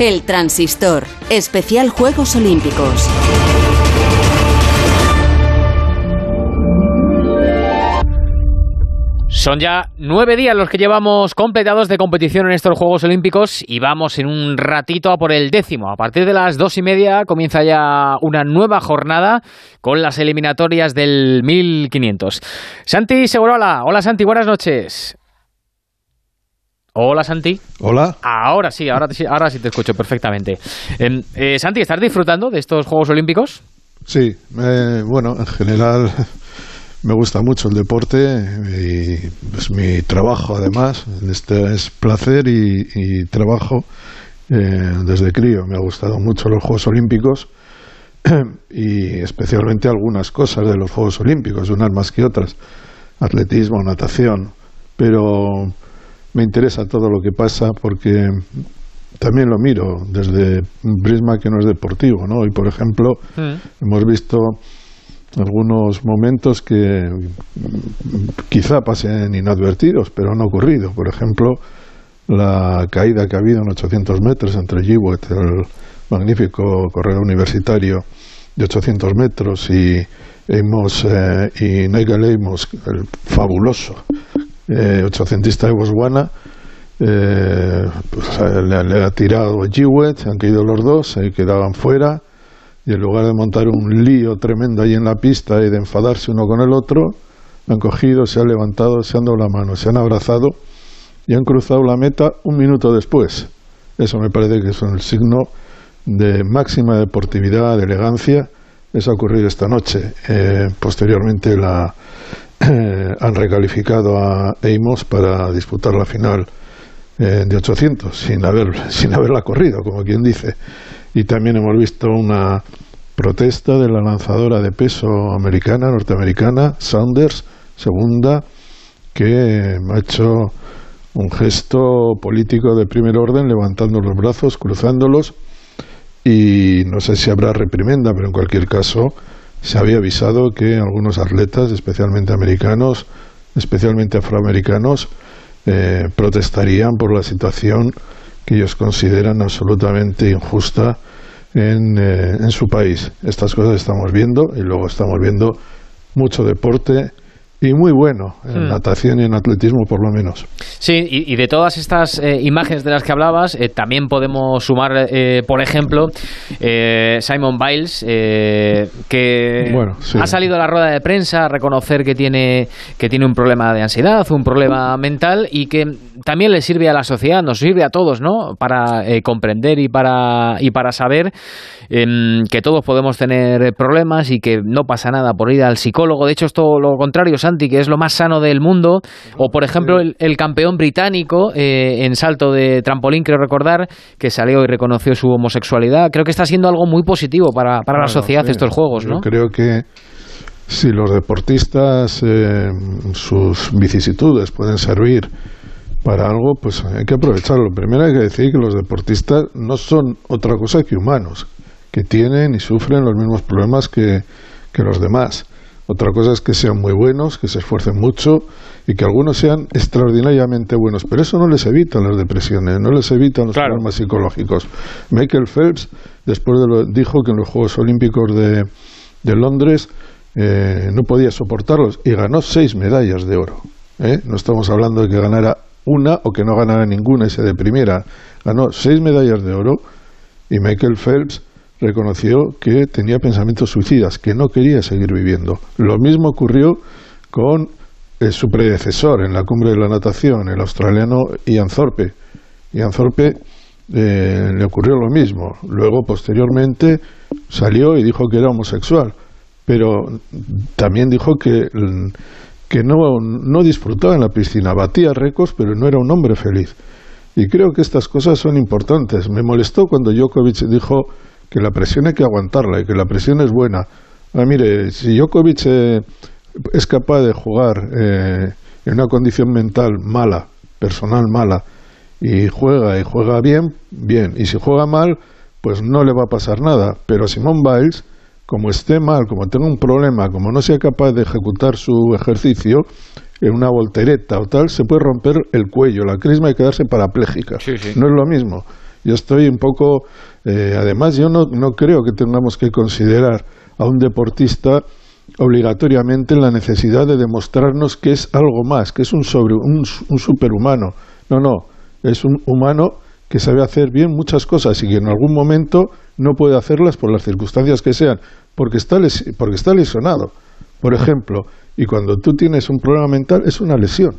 El Transistor, especial Juegos Olímpicos. Son ya nueve días los que llevamos completados de competición en estos Juegos Olímpicos y vamos en un ratito a por el décimo. A partir de las dos y media comienza ya una nueva jornada con las eliminatorias del 1500. Santi Segurola, hola Santi, buenas noches. Hola Santi. Hola. Ahora sí, ahora, sí- ahora sí te escucho perfectamente. Em, eh, Santi, ¿estás disfrutando de estos Juegos Olímpicos? Sí, eh, bueno, en general me gusta mucho el deporte y es mi trabajo además. Este es placer y, y trabajo eh, desde crío. Me ha gustado mucho los Juegos Olímpicos y especialmente algunas cosas de los Juegos Olímpicos, unas más que otras. Atletismo, natación, pero me interesa todo lo que pasa porque también lo miro desde un prisma que no es deportivo, ¿no? Y por ejemplo, hemos visto algunos momentos que quizá pasen inadvertidos, pero han ocurrido. Por ejemplo, la caída que ha habido en 800 metros entre Jewett, el magnífico corredor universitario de 800 metros, y Amos, eh, y Nigel Amos, el fabuloso eh, 800 de Botswana, eh, pues, le, le ha tirado Jewett, han caído los dos, se quedaban fuera y en lugar de montar un lío tremendo ahí en la pista y de enfadarse uno con el otro, han cogido, se han levantado, se han dado la mano, se han abrazado y han cruzado la meta un minuto después. Eso me parece que es el signo de máxima deportividad, de elegancia. Eso ha ocurrido esta noche. Eh, posteriormente la, han recalificado a Amos para disputar la final eh, de 800 sin, haber, sin haberla corrido, como quien dice. Y también hemos visto una protesta de la lanzadora de peso americana, norteamericana, Saunders, segunda, que ha hecho un gesto político de primer orden, levantando los brazos, cruzándolos, y no sé si habrá reprimenda, pero en cualquier caso se había avisado que algunos atletas, especialmente americanos, especialmente afroamericanos, eh, protestarían por la situación que ellos consideran absolutamente injusta en, eh, en su país. Estas cosas estamos viendo y luego estamos viendo mucho deporte y muy bueno en Hmm. natación y en atletismo por lo menos. Sí, y, y de todas estas eh, imágenes de las que hablabas, eh, también podemos sumar, eh, por ejemplo, eh, Simon Biles, eh, que Bueno, sí. ha salido a la rueda de prensa a reconocer que tiene, que tiene un problema de ansiedad, un problema mental y que también le sirve a la sociedad, nos sirve a todos, ¿no? Para eh, comprender y para, y para saber em, que todos podemos tener problemas y que no pasa nada por ir al psicólogo. De hecho, es todo lo contrario, Santi, que es lo más sano del mundo. O, por ejemplo, el, el campeón británico eh, en salto de trampolín, creo recordar, que salió y reconoció su homosexualidad. Creo que está siendo algo muy positivo para, para la sociedad sí. estos juegos, Yo ¿no? creo que si los deportistas, eh, sus vicisitudes pueden servir para algo, pues hay que aprovecharlo. Primero hay que decir que los deportistas no son otra cosa que humanos, que tienen y sufren los mismos problemas que, que los demás. Otra cosa es que sean muy buenos, que se esfuercen mucho y que algunos sean extraordinariamente buenos, pero eso no les evita las depresiones, no les evitan los problemas psicológicos. Michael Phelps, después de lo, dijo que en los Juegos Olímpicos de, de Londres eh, no podía soportarlos y ganó seis medallas de oro. ¿eh? No estamos hablando de que ganara una o que no ganara ninguna y se deprimiera. Ganó seis medallas de oro y Michael Phelps reconoció que tenía pensamientos suicidas, que no quería seguir viviendo. Lo mismo ocurrió con eh, su predecesor en la cumbre de la natación, el australiano Ian Thorpe. Ian Thorpe eh, le ocurrió lo mismo. Luego, posteriormente, salió y dijo que era homosexual, pero también dijo que, que no, no disfrutaba en la piscina, batía récords, pero no era un hombre feliz. Y creo que estas cosas son importantes. Me molestó cuando Djokovic dijo que la presión hay que aguantarla y que la presión es buena. Ah, mire, si Djokovic eh, es capaz de jugar eh, en una condición mental mala, personal mala, y juega y juega bien, bien. Y si juega mal, pues no le va a pasar nada. Pero Simón Biles, como esté mal, como tenga un problema, como no sea capaz de ejecutar su ejercicio en una voltereta o tal, se puede romper el cuello, la crisma y quedarse parapléjica. No es lo mismo. Yo estoy un poco. Eh, además, yo no, no creo que tengamos que considerar a un deportista obligatoriamente la necesidad de demostrarnos que es algo más, que es un, sobre, un, un superhumano. No, no es un humano que sabe hacer bien muchas cosas y que en algún momento no puede hacerlas por las circunstancias que sean, porque está, porque está lesionado, por ejemplo. Y cuando tú tienes un problema mental es una lesión.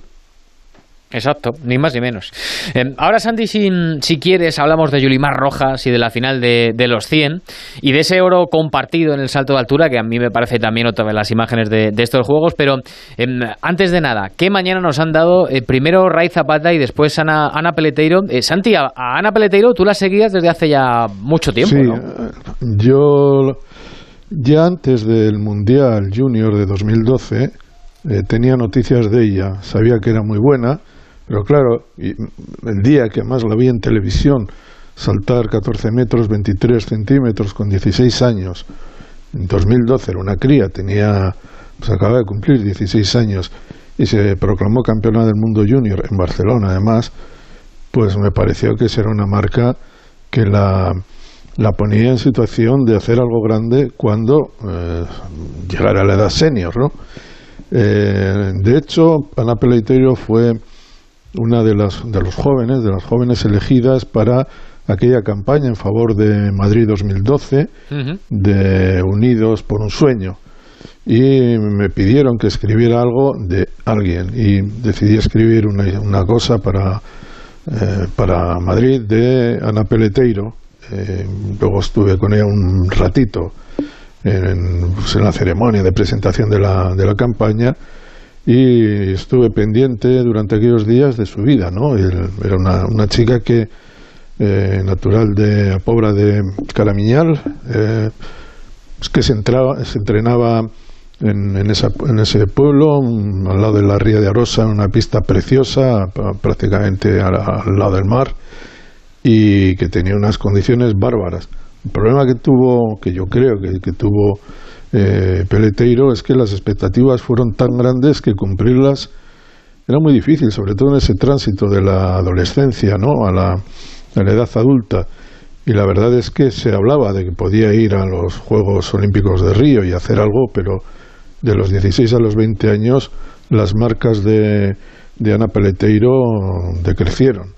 Exacto, ni más ni menos. Em, ahora, Sandy, si, si, quieres, hablamos de Yulimar Rojas y de la final de, los 100 y de ese oro compartido en el salto de altura, que a mí me parece también otra de las imágenes de, estos juegos. Pero em, antes de nada, ¿qué mañana nos han dado eh, primero Ray Zapata y después Ana, Ana Peleteiro? Eh, Santi, a, Ana Peleteiro tú la seguías desde hace ya mucho tiempo, sí, eh, Yo, ya antes del Mundial Junior de 2012, tenía noticias de ella, sabía que era muy buena pero claro, el día que más la vi en televisión saltar 14 metros 23 centímetros con 16 años, en 2012 era una cría, tenía, pues acaba de cumplir 16 años y se proclamó campeona del mundo junior en Barcelona además, pues me pareció que esa era una marca que la, la ponía en situación de hacer algo grande cuando eh, llegara a la edad senior, ¿no? Eh, de hecho, Ana Peleiteiro fue una de, las, de los jóvenes, de las jóvenes elegidas para aquella campaña en favor de Madrid 2012, de Unidos por un Sueño. Y me pidieron que escribiera algo de alguien y decidí escribir una, una cosa para, eh, para Madrid de Ana Peleteiro. Eh, luego estuve con ella un ratito en, pues, en la ceremonia de presentación de la, de la campaña y estuve pendiente durante aquellos días de su vida, ¿no? Era una, una chica que, eh, natural de Pobra de Caramiñal, eh, pues que se, entraba, se entrenaba en, en, esa, en, ese pueblo, mm, al lado de la ría de Arosa, en una pista preciosa, prácticamente al, lado del mar, y que tenía unas condiciones bárbaras. El problema que tuvo, que yo creo que, que tuvo eh, Peleteiro es que las expectativas fueron tan grandes que cumplirlas era muy difícil, sobre todo en ese tránsito de la adolescencia ¿no? a, la, edad adulta. Y la verdad es que se hablaba de que podía ir a los Juegos Olímpicos de Río y hacer algo, pero de los 16 a los 20 años las marcas de, de Ana Peleteiro decrecieron.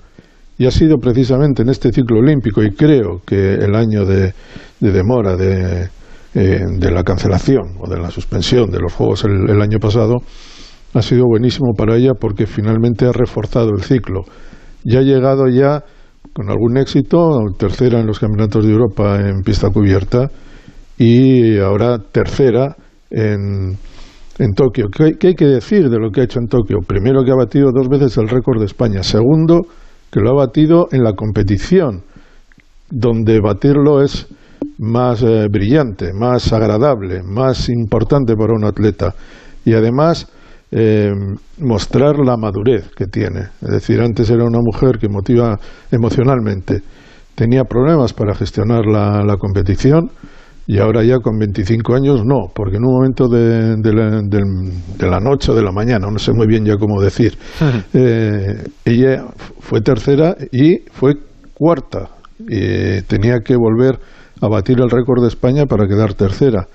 Y ha sido precisamente en este ciclo olímpico, y creo que el año de demora de, eh, de la cancelación o de la suspensión de los Juegos el, año pasado ha sido buenísimo para ella porque finalmente ha reforzado el ciclo. Ya ha llegado ya con algún éxito, tercera en los campeonatos de Europa en pista cubierta y ahora tercera en, en Tokio. ¿Qué, ¿Qué, hay que decir de lo que ha hecho en Tokio? Primero que ha batido dos veces el récord de España. Segundo, que lo ha batido en la competición, donde batirlo es más eh, brillante, más agradable, más importante para un atleta y además eh, mostrar la madurez que tiene. Es decir, antes era una mujer que motiva emocionalmente, tenía problemas para gestionar la, competición y ahora ya con 25 años no, porque en un momento de, la, noche o de la mañana, no sé muy bien ya cómo decir, eh, ella fue tercera y fue cuarta y tenía que volver a batir el récord de España para quedar tercera.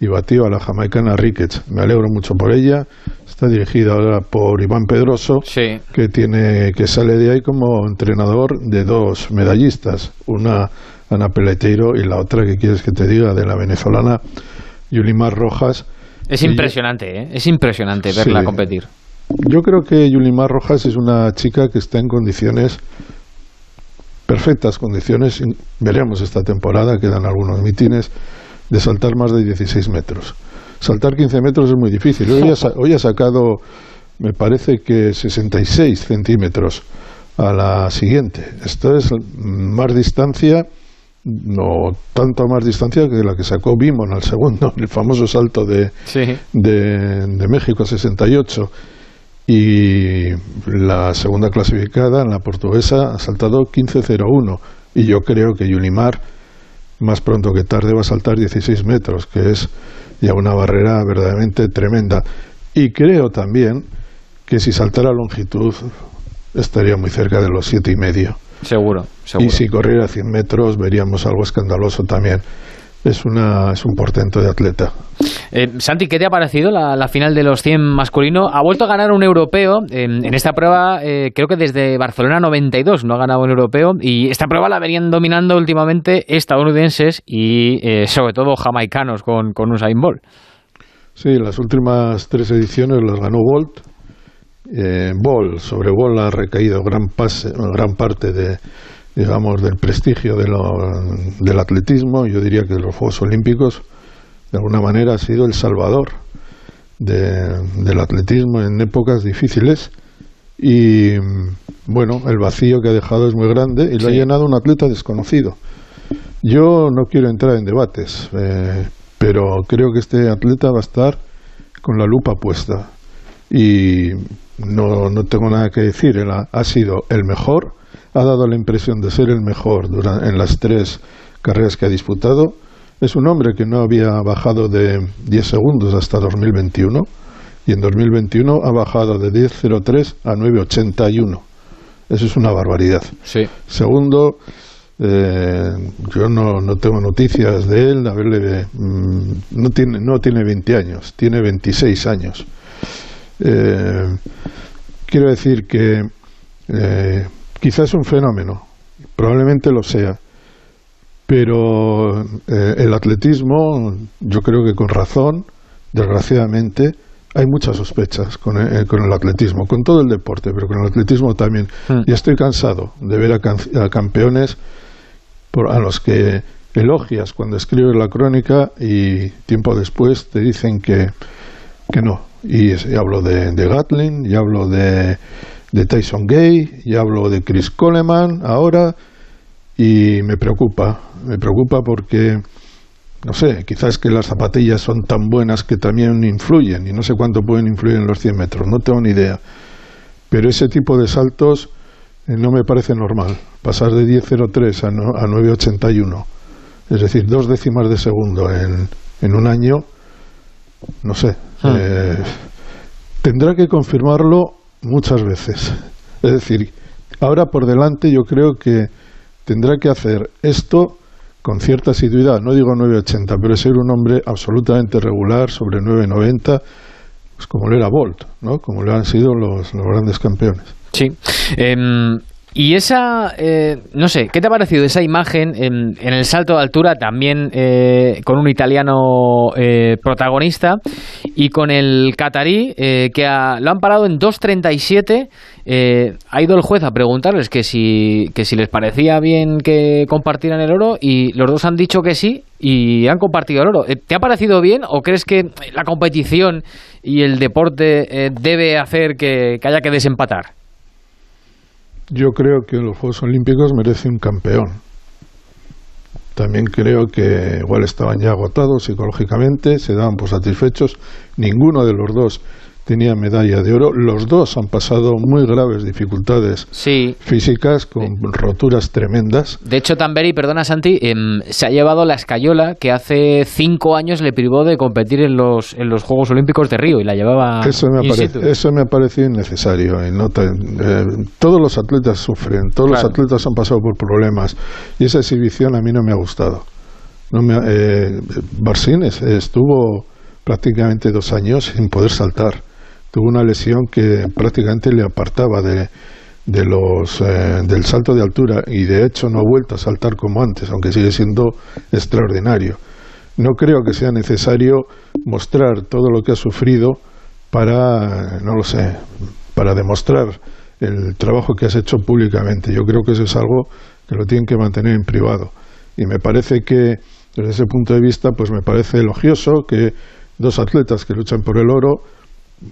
y batió a la jamaicana Ricketts. Me alegro mucho por ella. Está dirigida ahora por Iván Pedroso, que tiene que sale de ahí como entrenador de dos medallistas, una Ana Peleteiro y la otra que quieres que te diga de la venezolana Yulimar Rojas. Es impresionante, ¿eh? es impresionante verla competir. Yo creo que Yulimar Rojas es una chica que está en condiciones perfectas condiciones, veremos esta temporada, quedan algunos mitines, de saltar más de 16 metros. Saltar 15 metros es muy difícil. Hoy ha, hoy ha sacado, me parece que 66 centímetros a la siguiente. Esto es más distancia, no tanto más distancia que la que sacó Bimon al segundo, el famoso salto de, de, de México 68 y la segunda clasificada, la portuguesa, ha saltado 15.01 y yo creo que Yulimar más pronto que tarde va a saltar 16 metros, que es ya una barrera verdaderamente tremenda. Y creo también que si saltara longitud estaría muy cerca de los siete y medio. Seguro, seguro. Y si corriera 100 metros veríamos algo escandaloso también es, una, es un portento de atleta. Eh, Santi, ¿qué te ha parecido la, final de los 100 masculino? Ha vuelto a ganar un europeo. en esta prueba, eh, creo que desde Barcelona 92 no ha ganado un europeo. Y esta prueba la venían dominando últimamente estadounidenses y eh, sobre todo jamaicanos con, con Usain Bolt. Sí, las últimas tres ediciones las ganó Bolt. Bolt, sobre Bolt ha recaído gran, pase, gran parte de digamos, del prestigio de del atletismo, yo diría que los Juegos Olímpicos, de alguna manera, ha sido el salvador del atletismo en épocas difíciles. Y bueno, el vacío que ha dejado es muy grande y lo ha llenado un atleta desconocido. Yo no quiero entrar en debates, eh, pero creo que este atleta va a estar con la lupa puesta. Y no, no tengo nada que decir, él ha sido el mejor ha dado la impresión de ser el mejor en las tres carreras que ha disputado. Es un hombre que no había bajado de 10 segundos hasta 2021 y en 2021 ha bajado de 10.03 a 9.81. Eso es una barbaridad. Segundo, eh, yo no, no, tengo noticias de él, a verle, mm, no, tiene, no tiene 20 años, tiene 26 años. Eh, quiero decir que eh, Quizás es un fenómeno, probablemente lo sea, pero eh, el atletismo, yo creo que con razón, desgraciadamente, hay muchas sospechas con el, eh, con el, atletismo, con todo el deporte, pero con el atletismo también. Hmm. Y estoy cansado de ver a, campeones a los que elogias cuando escribes la crónica y tiempo después te dicen que, que no. Y, hablo de, de Gatlin, y hablo de de Tyson Gay, y hablo de Chris Coleman ahora, y me preocupa, me preocupa porque, no sé, quizás que las zapatillas son tan buenas que también influyen, y no sé cuánto pueden influir en los 100 metros, no tengo ni idea. Pero ese tipo de saltos eh, no me parece normal, pasar de 10.03 a, a 9.81, es decir, dos décimas de segundo en, en un año, no sé. Hmm. Eh, tendrá que confirmarlo muchas veces. Es decir, ahora por delante yo creo que tendrá que hacer esto con cierta asiduidad, no digo 9.80, pero ser un hombre absolutamente regular sobre 9.90, pues como lo era Bolt, ¿no? como lo han sido los, los grandes campeones. Sí. Em, y esa, eh, no sé, ¿qué te ha parecido esa imagen en, el salto de altura también eh, con un italiano eh, protagonista y con el catarí que lo han parado en 2.37? ha ido el juez a preguntarles que si, que si les parecía bien que compartieran el oro y los dos han dicho que sí y han compartido el oro. ¿Te ha parecido bien o crees que la competición y el deporte debe hacer que haya que desempatar? Yo creo que los Juegos Olímpicos merece un campeón. También creo que igual estaban ya agotados psicológicamente, se daban por satisfechos. Ninguno de los dos tenía medalla de oro. Los dos han pasado muy graves dificultades físicas con roturas tremendas. De hecho, Tamberi, perdona Santi, em, se ha llevado la escayola que hace cinco años le privó de competir en los, en los Juegos Olímpicos de Río y la llevaba. Eso me, parece, eso me ha parecido innecesario. Y no eh, todos los atletas sufren, todos los atletas han pasado por problemas y esa exhibición a mí no me ha gustado. No me, eh, Barcín es- estuvo prácticamente dos años sin poder saltar. Tuvo una lesión que prácticamente le apartaba de, de los, eh, del salto de altura y de hecho no ha vuelto a saltar como antes, aunque sigue siendo extraordinario. No creo que sea necesario mostrar todo lo que ha sufrido para, no lo sé, para demostrar el trabajo que has hecho públicamente. Yo creo que eso es algo que lo tienen que mantener en privado. Y me parece que, desde ese punto de vista, pues me parece elogioso que dos atletas que luchan por el oro,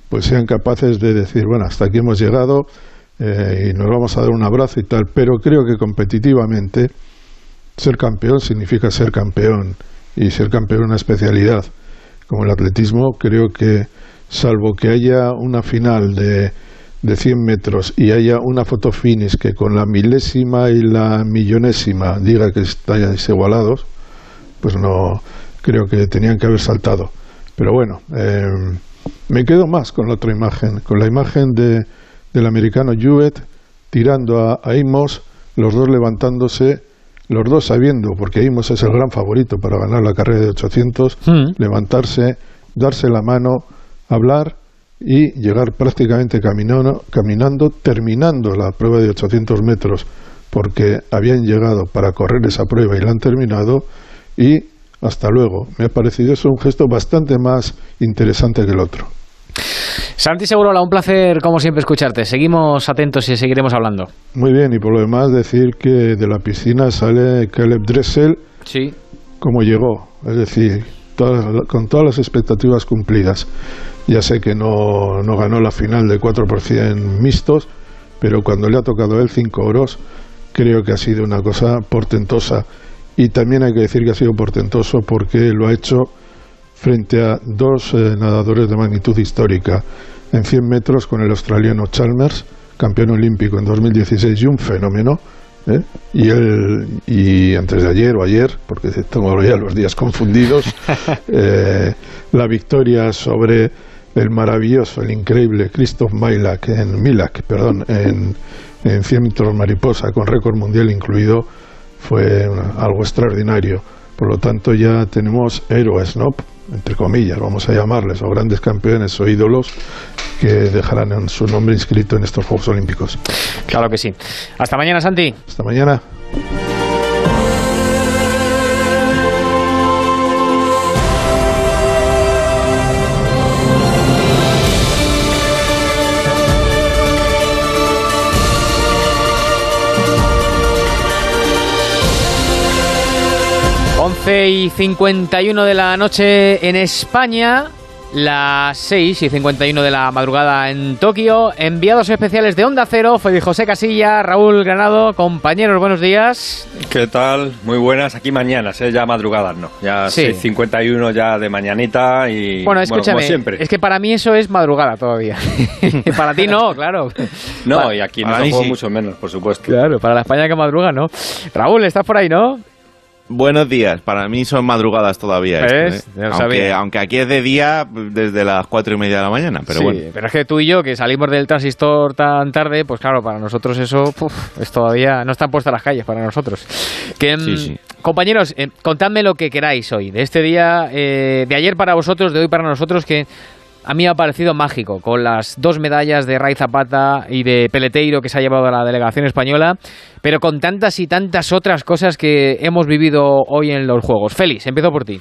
pues sean capaces de decir, bueno, hasta aquí hemos llegado eh, y nos vamos a dar un abrazo y tal. Pero creo que competitivamente ser campeón significa ser campeón y ser campeón en una especialidad como el atletismo creo que salvo que haya una final de, de 100 metros y haya una foto finish que con la milésima y la millonésima diga que estáis igualados pues no creo que tenían que haber saltado pero bueno eh, me quedo más con la otra imagen con la imagen de, del americano Jewett tirando a, a Amos los dos levantándose los dos sabiendo, porque Imos es el gran favorito para ganar la carrera de 800, levantarse, darse la mano, hablar y llegar prácticamente caminando, caminando, terminando la prueba de 800 metros, porque habían llegado para correr esa prueba y la han terminado, y hasta luego. Me ha parecido eso un gesto bastante más interesante que el otro. Santi Segurola, un placer como siempre escucharte. Seguimos atentos y seguiremos hablando. Muy bien, y por lo demás decir que de la piscina sale Caleb Dressel Sí. como llegó, es decir, todas- con todas las expectativas cumplidas. Ya sé que no, no ganó la final de 4 por 100 mixtos, pero cuando le ha tocado él 5 oros, creo que ha sido una cosa portentosa. Y también hay que decir que ha sido portentoso porque lo ha hecho frente a dos eh, nadadores de magnitud histórica. En 100 metros con el australiano Chalmers, campeón olímpico en 2016 y un fenómeno. ¿eh? Y, él, y antes de ayer o ayer, porque tengo ya los días confundidos, eh, la victoria sobre el maravilloso, el increíble Christoph Milak en, Milak, perdón, en, en 100 metros mariposa, con récord mundial incluido, fue una- algo extraordinario. Por lo tanto, ya tenemos héroes, ¿no? Entre comillas, vamos a llamarles, o grandes campeones o ídolos que dejarán su nombre inscrito en estos Juegos Olímpicos. Claro que sí. Hasta mañana, Santi. Hasta mañana. Once y 51 de la noche en España, las 6 y 51 de la madrugada en Tokio. Enviados especiales de Onda Cero, fue José Casilla, Raúl Granado, compañeros, buenos días. ¿Qué tal? Muy buenas. Aquí mañanas, ¿eh? ya madrugadas, ¿no? Ya Sí. 51 ya de mañanita y... Bueno, escúchame, como siempre. es que para mí eso es madrugada todavía. para ti no, claro. No, Para- y aquí juego sí. mucho menos, por supuesto. Claro, para la España que madruga, ¿no? Raúl, ¿estás por ahí, no? Buenos días, para mí son madrugadas todavía. esto, ¿Ves? ¿eh? Ya lo aunque, aunque aquí es de día desde las cuatro y media de la mañana, pero sí, bueno. pero es que tú y yo, que salimos del transistor tan tarde, pues claro, para nosotros eso puf, es todavía... No están puestas las calles para nosotros. Que, Sí, mm, sí. Compañeros, eh, contadme lo que queráis hoy, de este día, eh, de ayer para vosotros, de hoy para nosotros, que a mí me ha parecido mágico, con las dos medallas de Ray Zapata y de Peleteiro que se ha llevado a la delegación española, pero con tantas y tantas otras cosas que hemos vivido hoy en los Juegos. Félix, empiezo por ti.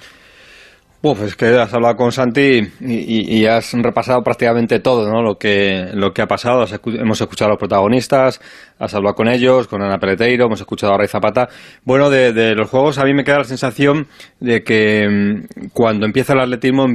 Uf, es que has hablado con Santi y, has repasado prácticamente todo, ¿no? Lo que, lo que ha pasado. Hemos escuchado a los protagonistas, has hablado con ellos, con Ana Peleteiro, hemos escuchado a Ray Zapata. Bueno, de, los juegos a mí me queda la sensación de que mm, cuando empieza el atletismo,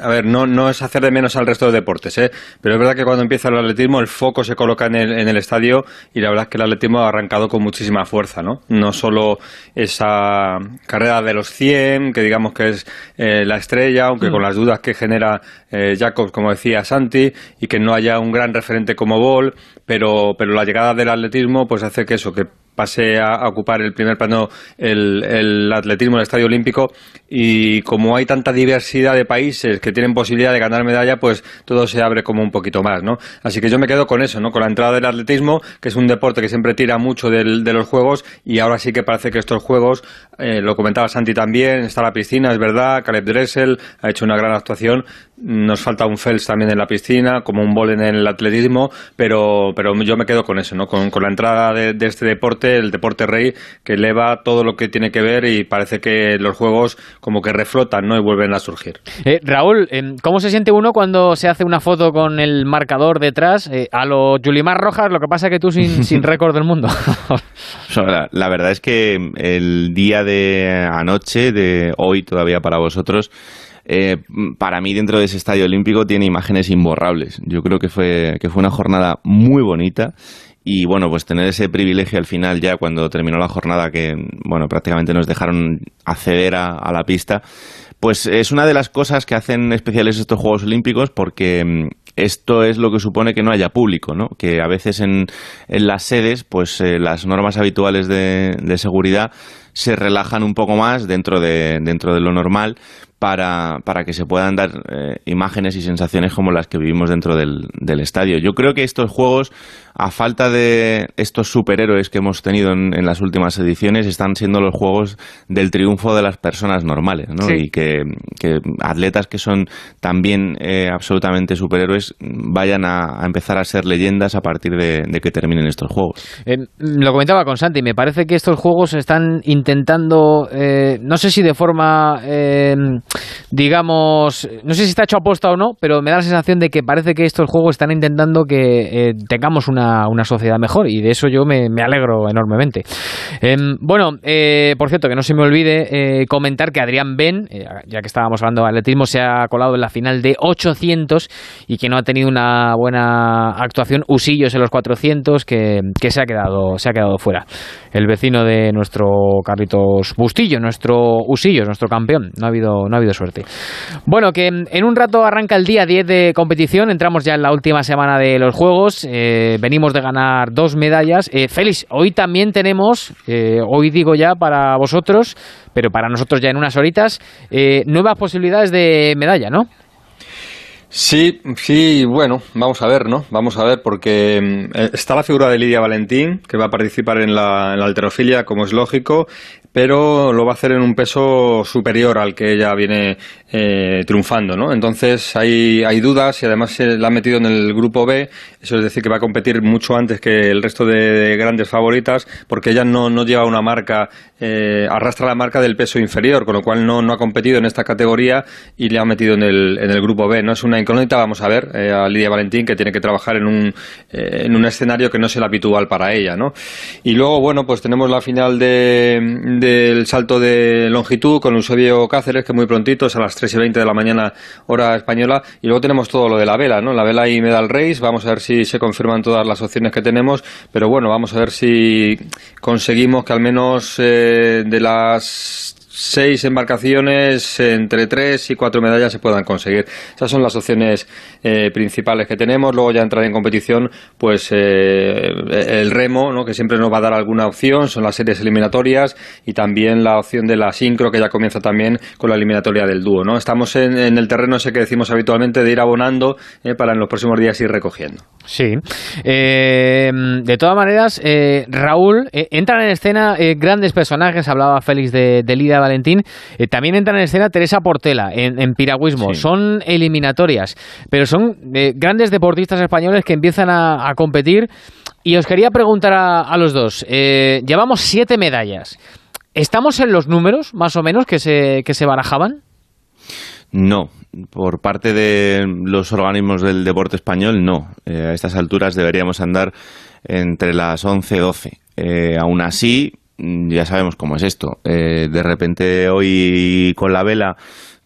a ver, no, no es hacer de menos al resto de deportes, ¿eh? Pero es verdad que cuando empieza el atletismo el foco se coloca en el, en el estadio y la verdad es que el atletismo ha arrancado con muchísima fuerza, ¿no? No solo esa carrera de los 100, que digamos que es eh, la estrella, aunque Mm. con las dudas que genera eh, Jacobs, como decía Santi, y que no haya un gran referente como Ball, pero, pero la llegada del atletismo pues hace que eso, que pasé a, ocupar el primer plano el, el atletismo en el Estadio Olímpico y como hay tanta diversidad de países que tienen posibilidad de ganar medalla, pues todo se abre como un poquito más, ¿no? Así que yo me quedo con eso, ¿no? Con la entrada del atletismo, que es un deporte que siempre tira mucho del, de los juegos y ahora sí que parece que estos juegos, eh, lo comentaba Santi también, está la piscina, es verdad, Caleb Dressel ha hecho una gran actuación, nos falta un Fels también en la piscina, como un bol en el atletismo, pero, pero yo me quedo con eso, ¿no? Con, la entrada de, este deporte, el deporte rey, que eleva todo lo que tiene que ver y parece que los juegos como que reflotan, ¿no? Y vuelven a surgir. Eh, Raúl, em, ¿cómo se siente uno cuando se hace una foto con el marcador detrás? Eh, a lo Julimar Rojas, lo que pasa que tú sin, sin récord del mundo. la, la verdad es que el día de anoche, de hoy todavía para vosotros, eh, para mí dentro de ese estadio olímpico tiene imágenes imborrables. Yo creo que fue, que fue una jornada muy bonita y bueno, pues tener ese privilegio al final ya cuando terminó la jornada que, bueno, prácticamente nos dejaron acceder a, la pista, pues es una de las cosas que hacen especiales estos Juegos Olímpicos porque mm, esto es lo que supone que no haya público, ¿no? Que a veces en, las sedes, pues eh, las normas habituales de, de seguridad se relajan un poco más dentro de, dentro de lo normal para, para que se puedan dar eh, imágenes y sensaciones como las que vivimos dentro del, del, estadio. Yo creo que estos juegos, a falta de estos superhéroes que hemos tenido en, las últimas ediciones, están siendo los juegos del triunfo de las personas normales, ¿no? Y que, atletas que son también eh, absolutamente superhéroes vayan a, empezar a ser leyendas a partir de, que terminen estos juegos. Eh, lo comentaba con Santi, me parece que estos juegos están intentando, no sé si de forma digamos, no sé si está hecho aposta o no, pero me da la sensación de que parece que estos juegos están intentando que eh, tengamos una, una, sociedad mejor y de eso yo me, alegro enormemente. Em, bueno, eh, por cierto, que no se me olvide eh, comentar que Adrián Ben, ya que estábamos hablando de atletismo, se ha colado en la final de 800 y que no ha tenido una buena actuación, Usillos en los 400, que, que se, ha quedado, se ha quedado fuera. El vecino de nuestro Carlitos Bustillo, nuestro Usillos, nuestro campeón, no ha habido, ha habido suerte. Bueno, que en un rato arranca el día 10 de competición, entramos ya en la última semana de los Juegos, eh, venimos de ganar dos medallas. Eh, Félix, hoy también tenemos, eh, hoy digo ya para vosotros, pero para nosotros ya en unas horitas, nuevas posibilidades de medalla, ¿no? Sí, sí, bueno, vamos a ver, ¿no? Vamos a ver, porque mm, está la figura de Lidia Valentín, que va a participar en la, en la alterofilia, como es lógico pero lo va a hacer en un peso superior al que ella viene eh, triunfando, ¿no? Entonces hay, hay dudas y además se la ha metido en el grupo B, eso es decir, que va a competir mucho antes que el resto de grandes favoritas, porque ella no, no lleva una marca, eh, arrastra la marca del peso inferior, con lo cual no, no ha competido en esta categoría y le ha metido en el, en el grupo B, ¿no? Es una incógnita, vamos a ver, eh, a Lidia Valentín, que tiene que trabajar en un, en un escenario que no es el habitual para ella, ¿no? Y luego, bueno, pues tenemos la final de el salto de longitud con Eusebio Cáceres, que muy prontito, es a las 3 y 20 de la mañana, hora española. Y luego tenemos todo lo de la vela, ¿no? La vela y Medal Race. Vamos a ver si se confirman todas las opciones que tenemos. Pero bueno, vamos a ver si conseguimos que al menos eh, de las seis embarcaciones, entre tres y cuatro medallas se puedan conseguir. Esas son las opciones eh, principales que tenemos. Luego ya entrar en competición, pues eh, el remo, ¿no? que siempre nos va a dar alguna opción, son las series eliminatorias y también la opción de la sincro que ya comienza también con la eliminatoria del dúo. ¿no? Estamos en, el terreno ese que decimos habitualmente de ir abonando eh, para en los próximos días ir recogiendo. Sí. de todas maneras, Raúl, entran en escena grandes personajes. Hablaba Félix de, de Lida Valentín. Eh, también entra en escena Teresa Portela en, piragüismo. Son eliminatorias, pero son eh, grandes deportistas españoles que empiezan a, competir. Y os quería preguntar a, los dos. Eh, llevamos siete medallas. ¿Estamos en los números, más o menos, que se, que se barajaban? No, por parte de los organismos del deporte español, no. a estas alturas deberíamos andar entre las 11 y 12. aún así, ya sabemos cómo es esto. Eh, de repente hoy con la vela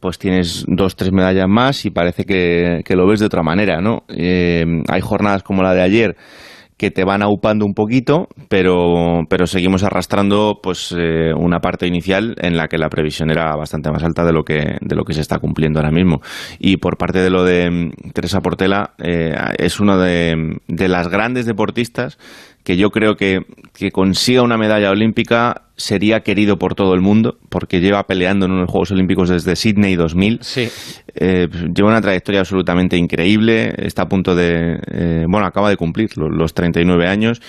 pues tienes dos, tres medallas más y parece que, lo ves de otra manera, ¿no? Eh, hay jornadas como la de ayer que te van aupando un poquito, pero, pero seguimos arrastrando pues eh, una parte inicial en la que la previsión era bastante más alta de lo que, de lo que se está cumpliendo ahora mismo. Y por parte de lo de mm, Teresa Portela, eh, es una de, de las grandes deportistas que yo creo que, que consiga una medalla olímpica sería querido por todo el mundo, porque lleva peleando en unos Juegos Olímpicos desde Sydney 2000. Sí. Eh, lleva una trayectoria absolutamente increíble, está a punto de, eh, bueno, acaba de cumplir los, los 39 años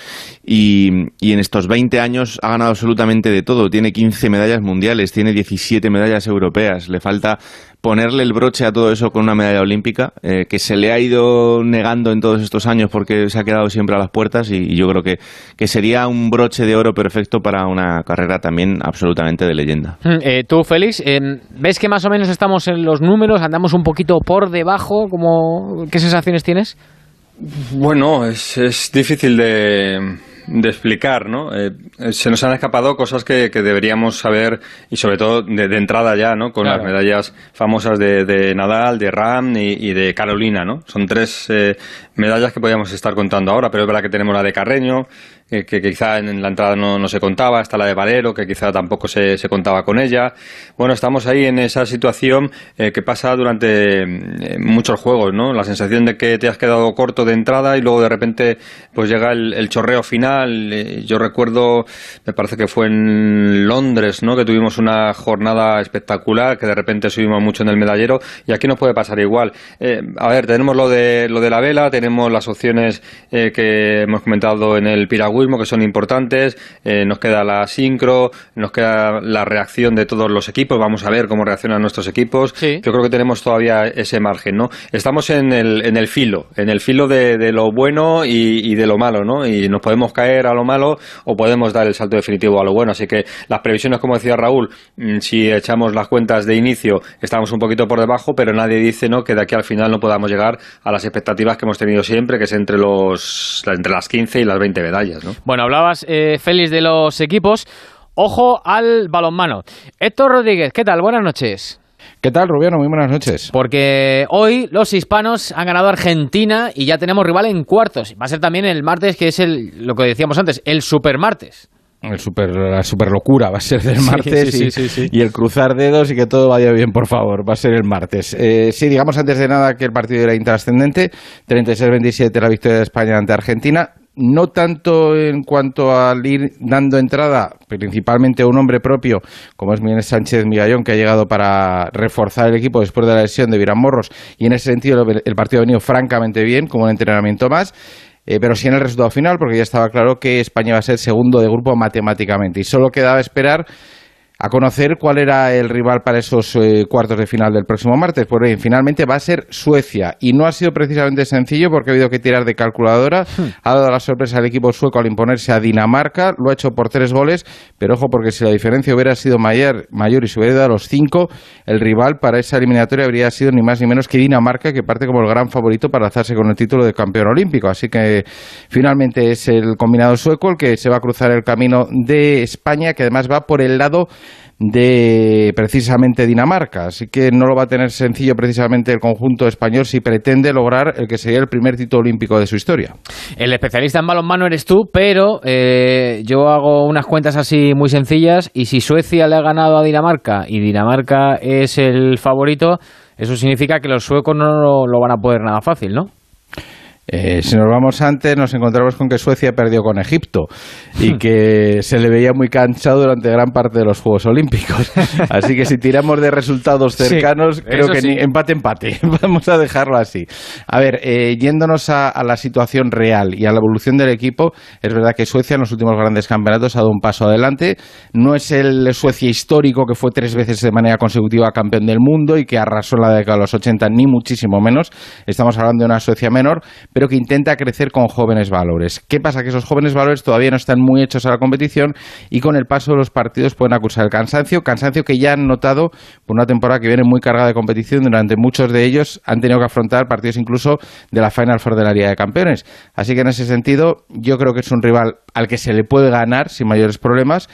y, y, en estos 20 años ha ganado absolutamente de todo. Tiene 15 medallas mundiales, tiene 17 medallas europeas, le falta ponerle el broche a todo eso con una medalla olímpica, eh, que se le ha ido negando en todos estos años porque se ha quedado siempre a las puertas y, y yo creo que, que, sería un broche de oro perfecto para una carrera también absolutamente de leyenda. Eh, Tú, Félix, eh, ¿ves que más o menos estamos en los números, andamos un poquito por debajo? Como, ¿Qué sensaciones tienes? Bueno, es, es difícil de de explicar, ¿no? Eh, se nos han escapado cosas que, que, deberíamos saber y sobre todo de, de entrada ya, ¿no? Con claro. las medallas famosas de, de, Nadal, de Ram y, y, de Carolina, ¿no? Son tres eh, medallas que podríamos estar contando ahora, pero es verdad que tenemos la de Carreño, que, que, quizá en la entrada no, no, se contaba, está la de Valero, que quizá tampoco se, se, contaba con ella. Bueno, estamos ahí en esa situación eh, que pasa durante eh, muchos juegos, ¿no? La sensación de que te has quedado corto de entrada y luego de repente pues llega el, chorreo final. Eh, yo recuerdo, me parece que fue en Londres, ¿no? Que tuvimos una jornada espectacular, que de repente subimos mucho en el medallero y aquí nos puede pasar igual. Eh, a ver, tenemos lo de, lo de la vela, tenemos las opciones eh, que hemos comentado en el que son importantes, eh, nos queda la sincro, nos queda la reacción de todos los equipos, vamos a ver cómo reaccionan nuestros equipos. Sí. Yo creo que tenemos todavía ese margen, ¿no? Estamos en el, en el filo, en el filo de, de lo bueno y, y, de lo malo, ¿no? Y nos podemos caer a lo malo o podemos dar el salto definitivo a lo bueno. Así que las previsiones, como decía Raúl, mm, si echamos las cuentas de inicio, estamos un poquito por debajo, pero nadie dice, ¿no? Que de aquí al final no podamos llegar a las expectativas que hemos tenido siempre, que es entre los entre las 15 y las 20 medallas, ¿no? Bueno, hablabas, eh, Félix, de los equipos. Ojo al balonmano. Héctor Rodríguez, ¿qué tal? Buenas noches. ¿Qué tal, Rubiano? Muy buenas noches. Porque hoy los hispanos han ganado a Argentina y ya tenemos rival en cuartos. Va a ser también el martes, que es el, lo que decíamos antes, el super martes. El super, la super locura va a ser del martes sí, y, sí, y, el cruzar dedos y que todo vaya bien, por favor, va a ser el martes. Eh, sí, digamos antes de nada que el partido era intrascendente, 36-27 la victoria de España ante Argentina no tanto en cuanto al ir dando entrada principalmente a un hombre propio, como es Miguel Sánchez Migallón, que ha llegado para reforzar el equipo después de la lesión de Virán Morros, y en ese sentido el partido ha venido francamente bien, como un entrenamiento más. Eh, pero sí en el resultado final, porque ya estaba claro que España va a ser segundo de grupo matemáticamente. Y solo quedaba esperar a conocer cuál era el rival para esos eh, cuartos de final del próximo martes. Pues bien, finalmente va a ser Suecia y no ha sido precisamente sencillo porque ha habido que tirar de calculadora. Hmm. Ha dado la sorpresa al equipo sueco al imponerse a Dinamarca, lo ha hecho por tres goles, pero ojo porque si la diferencia hubiera sido mayor, mayor y se hubiera dado a los cinco, el rival para esa eliminatoria habría sido ni más ni menos que Dinamarca, que parte como el gran favorito para alzarse con el título de campeón olímpico. Así que finalmente es el combinado sueco el que se va a cruzar el camino de España, que además va por el lado de precisamente Dinamarca. Así que no lo va a tener sencillo precisamente el conjunto español si pretende lograr el que sería el primer título olímpico de su historia. El especialista en balonmano eres tú, pero eh, yo hago unas cuentas así muy sencillas y si Suecia le ha ganado a Dinamarca y Dinamarca es el favorito, eso significa que los suecos no lo, lo van a poder nada fácil, ¿no? Eh, si nos vamos antes, nos encontramos con que Suecia perdió con Egipto y que se le veía muy cansado durante gran parte de los Juegos Olímpicos. Así que si tiramos de resultados cercanos, sí, creo que sí. ni empate, empate. Vamos a dejarlo así. A ver, eh, yéndonos a, a, la situación real y a la evolución del equipo, es verdad que Suecia en los últimos grandes campeonatos ha dado un paso adelante. No es el Suecia histórico que fue tres veces de manera consecutiva campeón del mundo y que arrasó en la década de los 80, ni muchísimo menos. Estamos hablando de una Suecia menor, pero que intenta crecer con jóvenes valores. ¿Qué pasa? Que esos jóvenes valores todavía no están muy hechos a la competición y con el paso de los partidos pueden acusar el cansancio, cansancio que ya han notado por una temporada que viene muy cargada de competición, durante muchos de ellos han tenido que afrontar partidos incluso de la Final Four de la Liga de Campeones. Así que en ese sentido yo creo que es un rival al que se le puede ganar sin mayores problemas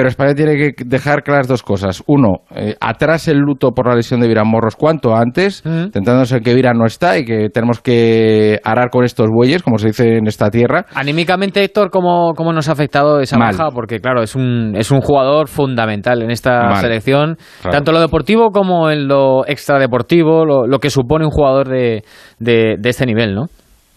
pero España tiene que dejar claras dos cosas. Uno, eh, atrás el luto por la lesión de Virán Morros cuanto antes, intentándose que Virán no está y que tenemos que arar con estos bueyes, como se dice en esta tierra. Anímicamente, Héctor, ¿cómo, cómo nos ha afectado esa baja? Porque, claro, es un, es un jugador fundamental en esta selección, tanto en lo deportivo como en lo extradeportivo, lo, lo que supone un jugador de, de, de este nivel, ¿no?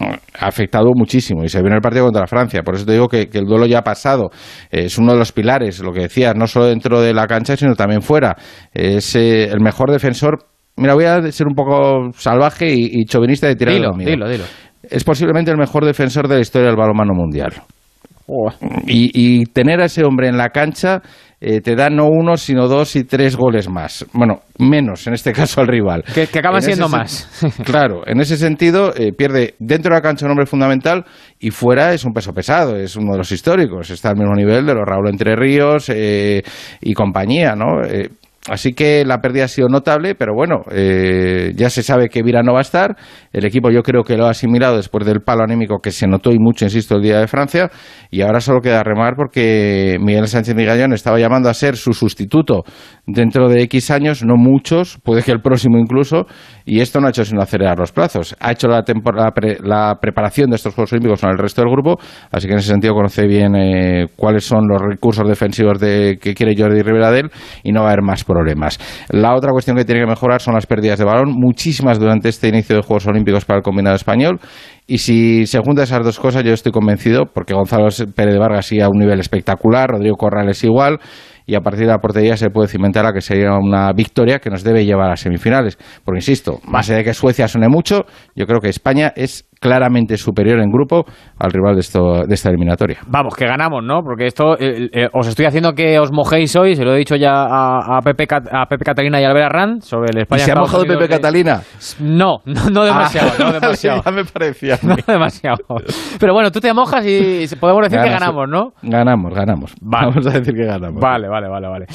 Ha afectado muchísimo y se en el partido contra Francia. Por eso te digo que, el duelo ya ha pasado. Es uno de los pilares, lo que decías, no solo dentro de la cancha, sino también fuera. Es eh, el mejor defensor. Mira, voy a ser un poco salvaje y, y chauvinista de tirar dilo, dilo, dilo. Es posiblemente el mejor defensor de la historia del balonmano mundial. Y, y, tener a ese hombre en la cancha eh, te da no uno, sino dos y tres goles más. Bueno, menos en este caso al rival. Que, acaban siendo más. claro, en ese sentido eh, pierde dentro de la cancha un hombre fundamental y fuera es un peso pesado, es uno de los históricos. Está al mismo nivel de los Raúl Entre Ríos eh, y compañía, ¿no? Así que la pérdida ha sido notable, pero bueno, eh, ya se sabe que Vira no va a estar. El equipo yo creo que lo ha asimilado después del palo anímico que se notó y mucho, insisto, el día de Francia. Y ahora solo queda remar porque Miguel Sánchez Migallón estaba llamando a ser su sustituto dentro de X años, no muchos, puede que el próximo incluso, y esto no ha hecho sino acelerar los plazos. Ha hecho la, la, preparación de estos Juegos Olímpicos con el resto del grupo, así que en ese sentido conoce bien eh, cuáles son los recursos defensivos de, que quiere Jordi Rivera y no va a haber más problemas. La otra cuestión que tiene que mejorar son las pérdidas de balón, muchísimas durante este inicio de Juegos Olímpicos para el combinado español. Y si se juntan esas dos cosas, yo estoy convencido, porque Gonzalo Pérez de Vargas sigue a un nivel espectacular, Rodrigo Corrales igual, y a partir de la portería se puede cimentar a que sería una victoria que nos debe llevar a semifinales. Porque insisto, más allá de que Suecia suene mucho, yo creo que España es claramente superior en grupo al rival de, esto, de esta eliminatoria. Vamos, que ganamos, ¿no? Porque esto eh, eh, os estoy haciendo que os mojéis hoy, se lo he dicho ya a, Pepe, a Pepe Catalina y a Albert Arran sobre el España. ¿Y se ha mojado Pepe Catalina? No, no, demasiado, no demasiado. me parecía. No demasiado. Pero bueno, tú te mojas y podemos decir que ganamos, ¿no? Ganamos, ganamos. Vamos a decir que ganamos. Vale, vale, vale, vale.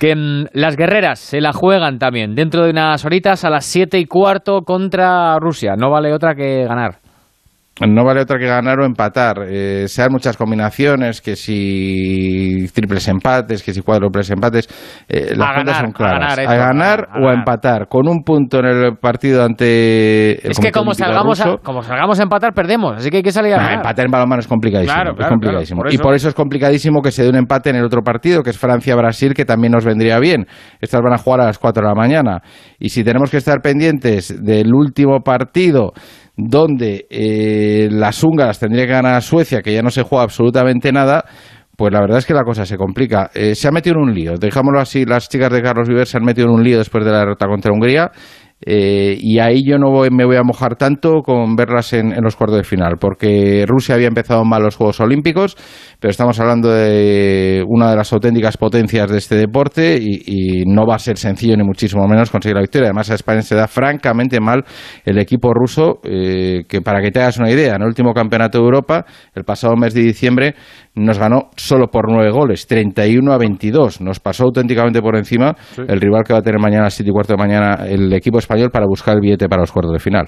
Que mm, las guerreras se la juegan también dentro de unas horitas a las siete y cuarto contra Rusia. No vale otra que ganar no vale otra que ganar o empatar. Eh, sean muchas combinaciones, que si triples empates, que si cuádruples empates, eh, las cuentas son claras. A ganar, o a empatar. Con un punto en el partido ante el Es que como salgamos, a, como salgamos a empatar, perdemos. Así que hay que salir a ganar. empatar en balonmano es complicadísimo. Y por eso es complicadísimo que se dé un empate en el otro partido, que es Francia-Brasil, que también nos vendría bien. Estas van a jugar a las 4 de la mañana. Y si tenemos que estar pendientes del último partido donde eh, las húngaras tendrían que ganar a Suecia, que ya no se juega absolutamente nada, pues la verdad es que la cosa se complica. Eh, se ha metido en un lío, dejámoslo así, las chicas de Carlos Viver se han metido en un lío después de la derrota contra Hungría. Eh, y ahí yo no me voy a mojar tanto con verlas en, los cuartos de final, porque Rusia había empezado mal los Juegos Olímpicos, pero estamos hablando de una de las auténticas potencias de este deporte y, no va a ser sencillo ni muchísimo menos conseguir la victoria. Además, a España se da francamente mal el equipo ruso, eh, que para que te hagas una idea, en el último campeonato de Europa, el pasado mes de diciembre, nos ganó solo por nueve goles, 31 a 22. Nos pasó auténticamente por encima el rival que va a tener mañana a las 7 y cuarto de mañana el equipo español para buscar el billete para los cuartos de final.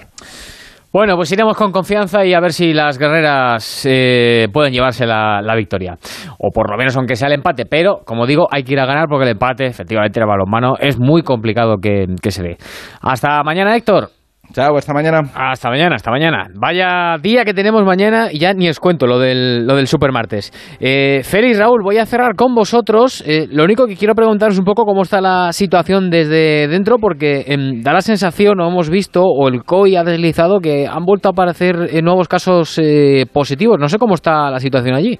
Bueno, pues iremos con confianza y a ver si las guerreras eh, pueden llevarse la, victoria. O por lo menos aunque sea el empate. Pero, como digo, hay que ir a ganar porque el empate, efectivamente, el balonmano es muy complicado que se dé. Hasta mañana, Héctor. Chao, hasta mañana. Hasta mañana, hasta mañana. Vaya día que tenemos mañana y ya ni os cuento lo del, lo del Supermartes. Eh, Félix, Raúl, voy a cerrar con vosotros. Eh, lo único que quiero preguntaros un poco cómo está la situación desde dentro, porque em, da la sensación, o hemos visto, o el COI ha deslizado, que han vuelto a aparecer eh, nuevos casos eh, positivos. No sé cómo está la situación allí.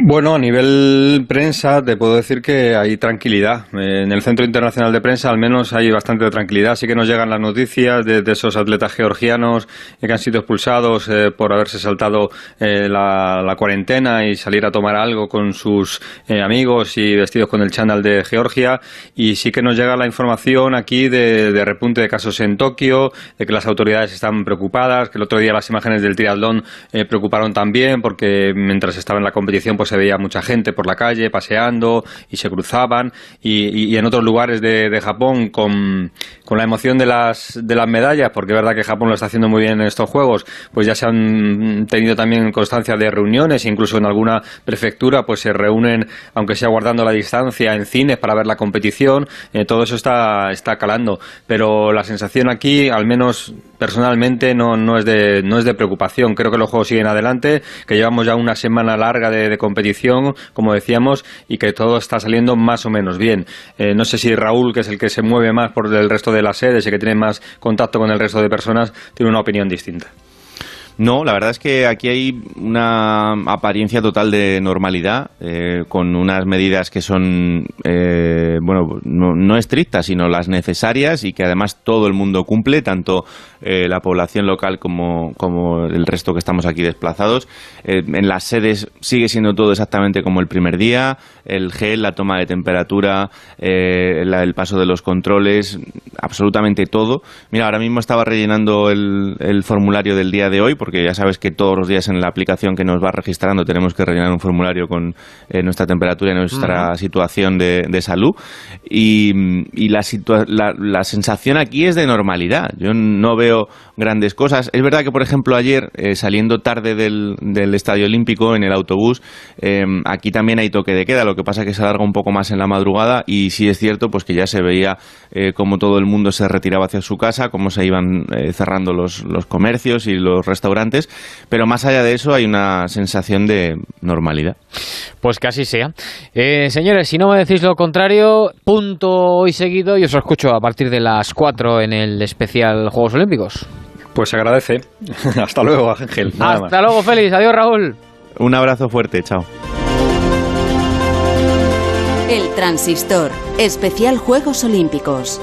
Bueno, a nivel prensa te puedo decir que hay tranquilidad. En el Centro Internacional de Prensa al menos hay bastante tranquilidad. Sí que nos llegan las noticias de, esos atletas georgianos que han sido expulsados eh, por haberse saltado eh, la, cuarentena y salir a tomar algo con sus eh, amigos y vestidos con el chándal de Georgia. Y sí que nos llega la información aquí de, de, repunte de casos en Tokio, de que las autoridades están preocupadas, que el otro día las imágenes del triatlón preocuparon también porque mientras estaba en la competición pues se veía mucha gente por la calle paseando y se cruzaban. Y, en otros lugares de, Japón con, la emoción de las, de las medallas, porque es verdad que Japón lo está haciendo muy bien en estos Juegos, pues ya se han tenido también constancia de reuniones, incluso en alguna prefectura pues se reúnen, aunque sea guardando la distancia, en cines para ver la competición, eh, todo eso está, está calando, pero la sensación aquí, al menos personalmente, no, no, es de, no es de preocupación, creo que los Juegos siguen adelante, que llevamos ya una semana larga de, competición, como decíamos, y que todo está saliendo más o menos bien. Eh, no sé si Raúl, que es el que se mueve más por el resto de las sedes y que tiene más contacto con el resto de personas, tiene una opinión distinta. No, la verdad es que aquí hay una apariencia total de normalidad, eh, con unas medidas que son, eh, bueno, no, estrictas, sino las necesarias y que además todo el mundo cumple, tanto eh, la población local como, como, el resto que estamos aquí desplazados. en las sedes sigue siendo todo exactamente como el primer día, el gel, la toma de temperatura, el paso de los controles, absolutamente todo. Mira, ahora mismo estaba rellenando el, el formulario del día de hoy porque ya sabes que todos los días en la aplicación que nos va registrando tenemos que rellenar un formulario con eh, nuestra temperatura y nuestra situación de, salud. Y, la, la, sensación aquí es de normalidad. Yo no veo grandes cosas. Es verdad que, por ejemplo, ayer, eh, saliendo tarde del, Estadio Olímpico en el autobús, eh, aquí también hay toque de queda. Lo que pasa es que se alarga un poco más en la madrugada y sí es cierto pues que ya se veía cómo todo el mundo se retiraba hacia su casa, cómo se iban cerrando los, los comercios y los restaurantes pero más allá de eso hay una sensación de normalidad. Pues que así sea. Eh, señores, si no me decís lo contrario, punto hoy seguido y os escucho a partir de las 4 en el especial Juegos Olímpicos. Pues se agradece. Hasta luego, Ángel. Hasta luego, Félix. Adiós, Raúl. Un abrazo fuerte. Chao. El Transistor, especial Juegos Olímpicos.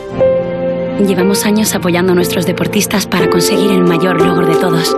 Llevamos años apoyando a nuestros deportistas para conseguir el mayor logro de todos,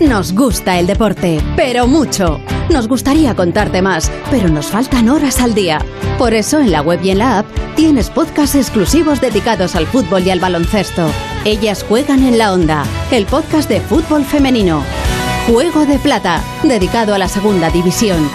Nos gusta el deporte, pero mucho. Nos gustaría contarte más, pero nos faltan horas al día. Por eso en la web y en la app tienes podcasts exclusivos dedicados al fútbol y al baloncesto. Ellas juegan en la onda, el podcast de fútbol femenino. Juego de Plata, dedicado a la segunda división.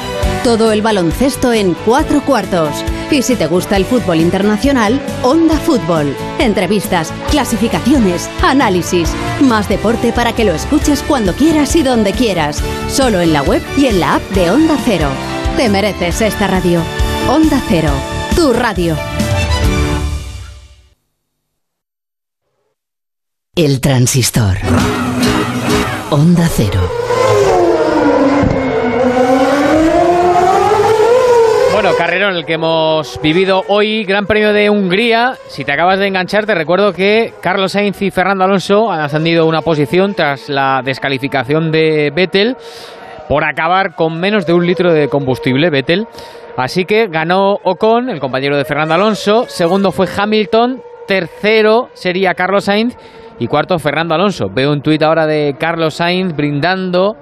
Todo el baloncesto en cuatro cuartos. Y si te gusta el fútbol internacional, Onda Fútbol. Entrevistas, clasificaciones, análisis. Más deporte para que lo escuches cuando quieras y donde quieras. Solo en la web y en la app de Onda Cero. Te mereces esta radio. Onda Cero, tu radio. El transistor. Onda Cero. Bueno, carrerón el que hemos vivido hoy, Gran Premio de Hungría. Si te acabas de enganchar, te recuerdo que Carlos Sainz y Fernando Alonso han ascendido una posición tras la descalificación de Vettel por acabar con menos de un litro de combustible, Vettel. Así que ganó Ocon, el compañero de Fernando Alonso. Segundo fue Hamilton. Tercero sería Carlos Sainz. Y cuarto, Fernando Alonso. Veo un tuit ahora de Carlos Sainz brindando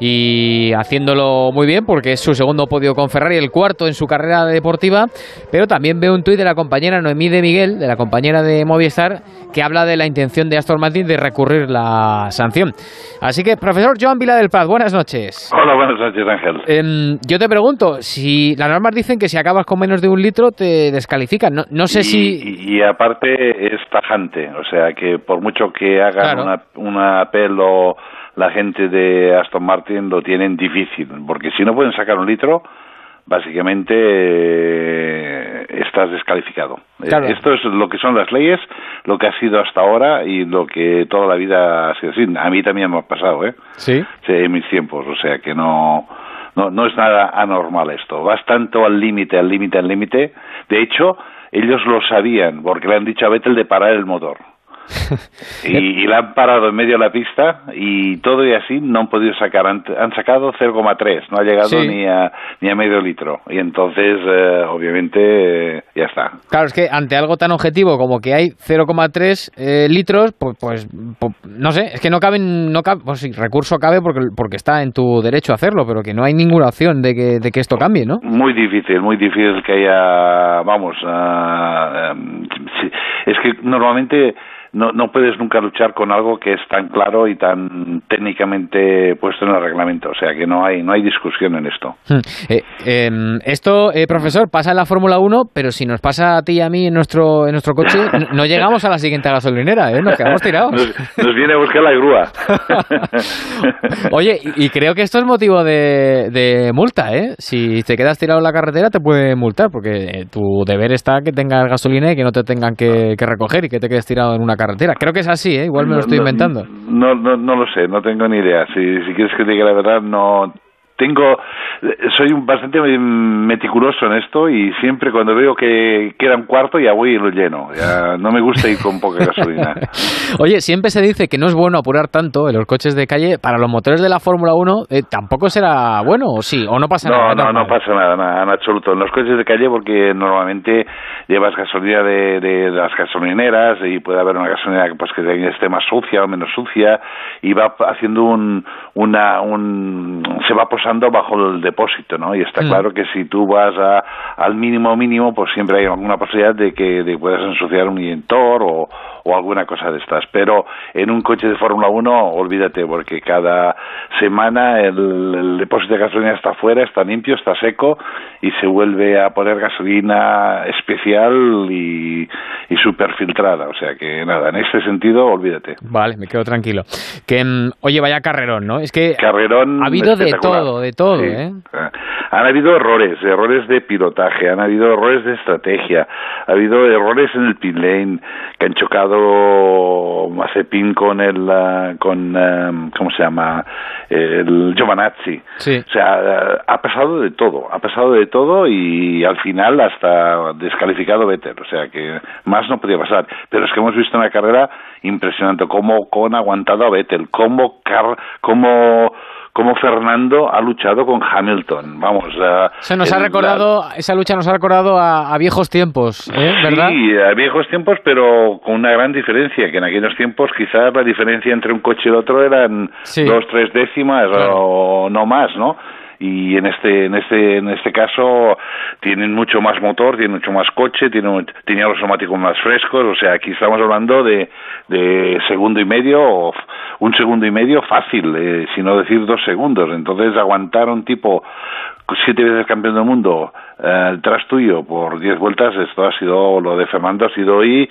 y haciéndolo muy bien porque es su segundo podio con Ferrari, el cuarto en su carrera deportiva, pero también veo un tuit de la compañera Noemí de Miguel, de la compañera de Movistar, que habla de la intención de Aston Martin de recurrir la sanción. Así que, profesor Joan Vila del Paz, buenas noches. Hola, buenas noches, Ángel. Em, yo te pregunto, si las normas dicen que si acabas con menos de un litro te descalifican, no, sé si... Y, aparte es tajante, o sea que por mucho que hagan una, una apelo la gente de Aston Martin lo tienen difícil, porque si no pueden sacar un litro, básicamente eh, estás descalificado. Eh, esto es lo que son las leyes, lo que ha sido hasta ahora y lo que toda la vida ha sido así. A mí también me ha pasado, ¿eh? Sí. En mis tiempos, o sea que no, no, no es nada anormal esto. Vas tanto al límite, al límite, al límite. De hecho, ellos lo sabían, porque le han dicho a Vettel de parar el motor y, y, la han parado en medio de la pista y todo y así no han podido sacar. Han, han sacado 0,3, no ha llegado Sí. ni, a, ni a medio litro. Y entonces, eh, obviamente, eh, ya está. Claro, es que ante algo tan objetivo como que hay 0,3 eh, litros, pues, pues, po- no sé, es que no caben, no cabe, pues sí, recurso cabe porque, porque está en tu derecho a hacerlo, pero que no hay ninguna opción de que, de que esto cambie, ¿no? Muy difícil, muy difícil que haya, vamos, sí, es que normalmente no, no puedes nunca luchar con algo que es tan claro y tan técnicamente puesto en el reglamento, o sea que no hay no hay discusión en esto. Hmm. Eh, em, esto, eh, profesor, pasa en la Fórmula 1, pero si nos pasa a ti y a mí en nuestro, en nuestro coche, no llegamos a la siguiente gasolinera, ¿eh? Nos quedamos tirados. Nos, nos viene a buscar la grúa. Oye, y, y creo que esto es motivo de, de multa, ¿eh? Si te quedas tirado en la carretera te puede multar, porque eh, tu deber está que tengas gasolina y que no te tengan que, que recoger y que te quedes tirado en una carretera. Creo que es así, ¿eh? Igual me lo estoy No, no, inventando. No, no, no lo sé, no tengo ni idea. Si, si quieres que te diga la verdad, no tengo, soy bastante meticuloso en esto y siempre cuando veo que queda un cuarto ya voy y lo lleno. Ya no me gusta ir con poca gasolina. Oye, siempre se dice que no es bueno apurar tanto en los coches de calle. Para los motores de la Fórmula 1, eh, ¿tampoco será bueno o sí? ¿O no pasa No, nada? no, normal? no pasa nada, nada, en absoluto. En los coches de calle porque normalmente llevas gasolina de, de las gasolineras y puede haber una gasolina pues, que esté más sucia o menos sucia y va haciendo un, una, un, se va posando bajo el depósito, ¿no? Y está Mm. claro que si tú vas a, al mínimo mínimo, pues siempre hay alguna posibilidad de que de puedas ensuciar un inyector o, o alguna cosa de estas. Pero en un coche de Fórmula 1, olvídate, porque cada semana el, el depósito de gasolina está fuera, está limpio, está seco y se vuelve a poner gasolina especial y, y súper filtrada. O sea que nada, en este sentido, olvídate. Vale, me quedo tranquilo. Que, mm, oye, vaya carrerón, ¿no? Es que Carrerón ha habido de todo, de todo, Sí. ¿eh? Eh, Han habido errores, errores de pilotaje, han habido errores de estrategia, ha habido errores en el pit lane que han chocado Mazepin con el, ah, con, ah, ¿cómo se llama? El Giovanazzi. Sí. O sea, eh, ha pasado de todo, ha pasado de todo y al final hasta descalificado Vettel, o sea que más no podía pasar. Pero es que hemos visto una carrera impresionante, cómo con aguantado a Vettel, cómo, Car cómo, cómo Fernando ha luchado con Hamilton. Vamos, Se nos ha recordado, esa lucha nos ha recordado a, a viejos tiempos, ¿eh? ¿verdad? Sí, a viejos tiempos, pero con una gran diferencia, que en aquellos tiempos quizás la diferencia entre un coche y el otro eran dos, tres décimas o no más, ¿no? Y en este, en este, en este caso tienen mucho más motor, tienen mucho más coche, tienen, tenían los neumáticos más frescos, o sea, aquí estamos hablando de, de segundo y medio, o un segundo y medio fácil, eh, si no decir dos segundos. Entonces aguantar un tipo siete veces campeón del mundo eh, detrás tuyo por diez vueltas, esto ha sido, lo de Fernando ha sido hoy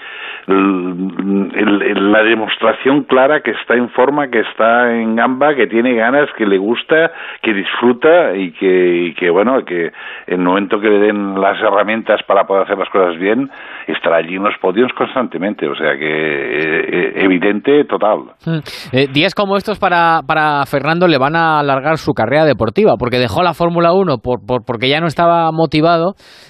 el- el- la demostración clara que está en forma, que está en gamba, que tiene ganas, que le gusta, que disfruta y que, y que bueno, que en el momento que le den las herramientas para poder hacer las cosas bien, estará allí en los podios constantemente, o sea que eh, eh, evidente, total. Eh, días como estos para, para Fernando le van a alargar su carrera deportiva, porque dejó la Fórmula 1 por, por- porque ya no estaba motivado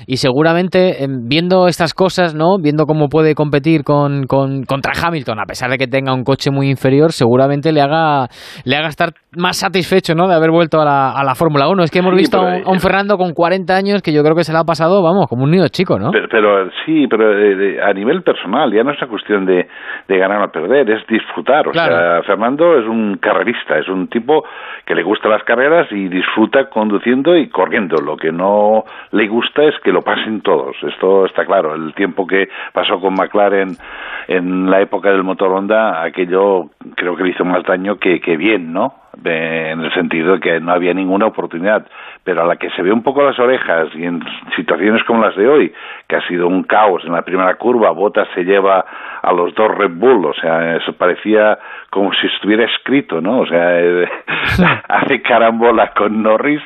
y seguramente em, viendo estas cosas, ¿no? viendo cómo puede competir con, con- contra Hamilton, a pesar de que tenga un coche muy inferior, seguramente le haga, le haga estar más satisfecho ¿no? de haber vuelto a la, a la Fórmula 1. Es que hemos Sí, visto a un, a un Fernando con 40 años que yo creo que se le ha pasado, vamos, como un niño chico, ¿no? Pero, pero sí, pero de- de- a nivel personal, ya no es una cuestión de, de ganar o perder, es disfrutar. O sea, Fernando es un carrerista, es un tipo que le gusta las carreras y disfruta conduciendo y corriendo. Lo que no le gusta es que lo pasen todos. Esto está claro. El tiempo que pasó con McLaren en la época del motor Honda, aquello creo que le hizo más daño que, que bien, ¿no? De- en el sentido de que no había ninguna oportunidad. Pero a la que se ve un poco las orejas y en situaciones como las de hoy, que ha sido un caos en la primera curva, Bottas se lleva a los dos Red Bull, o sea, eso parecía como si estuviera escrito, ¿no? O sea, eh, hace carambola con Norris,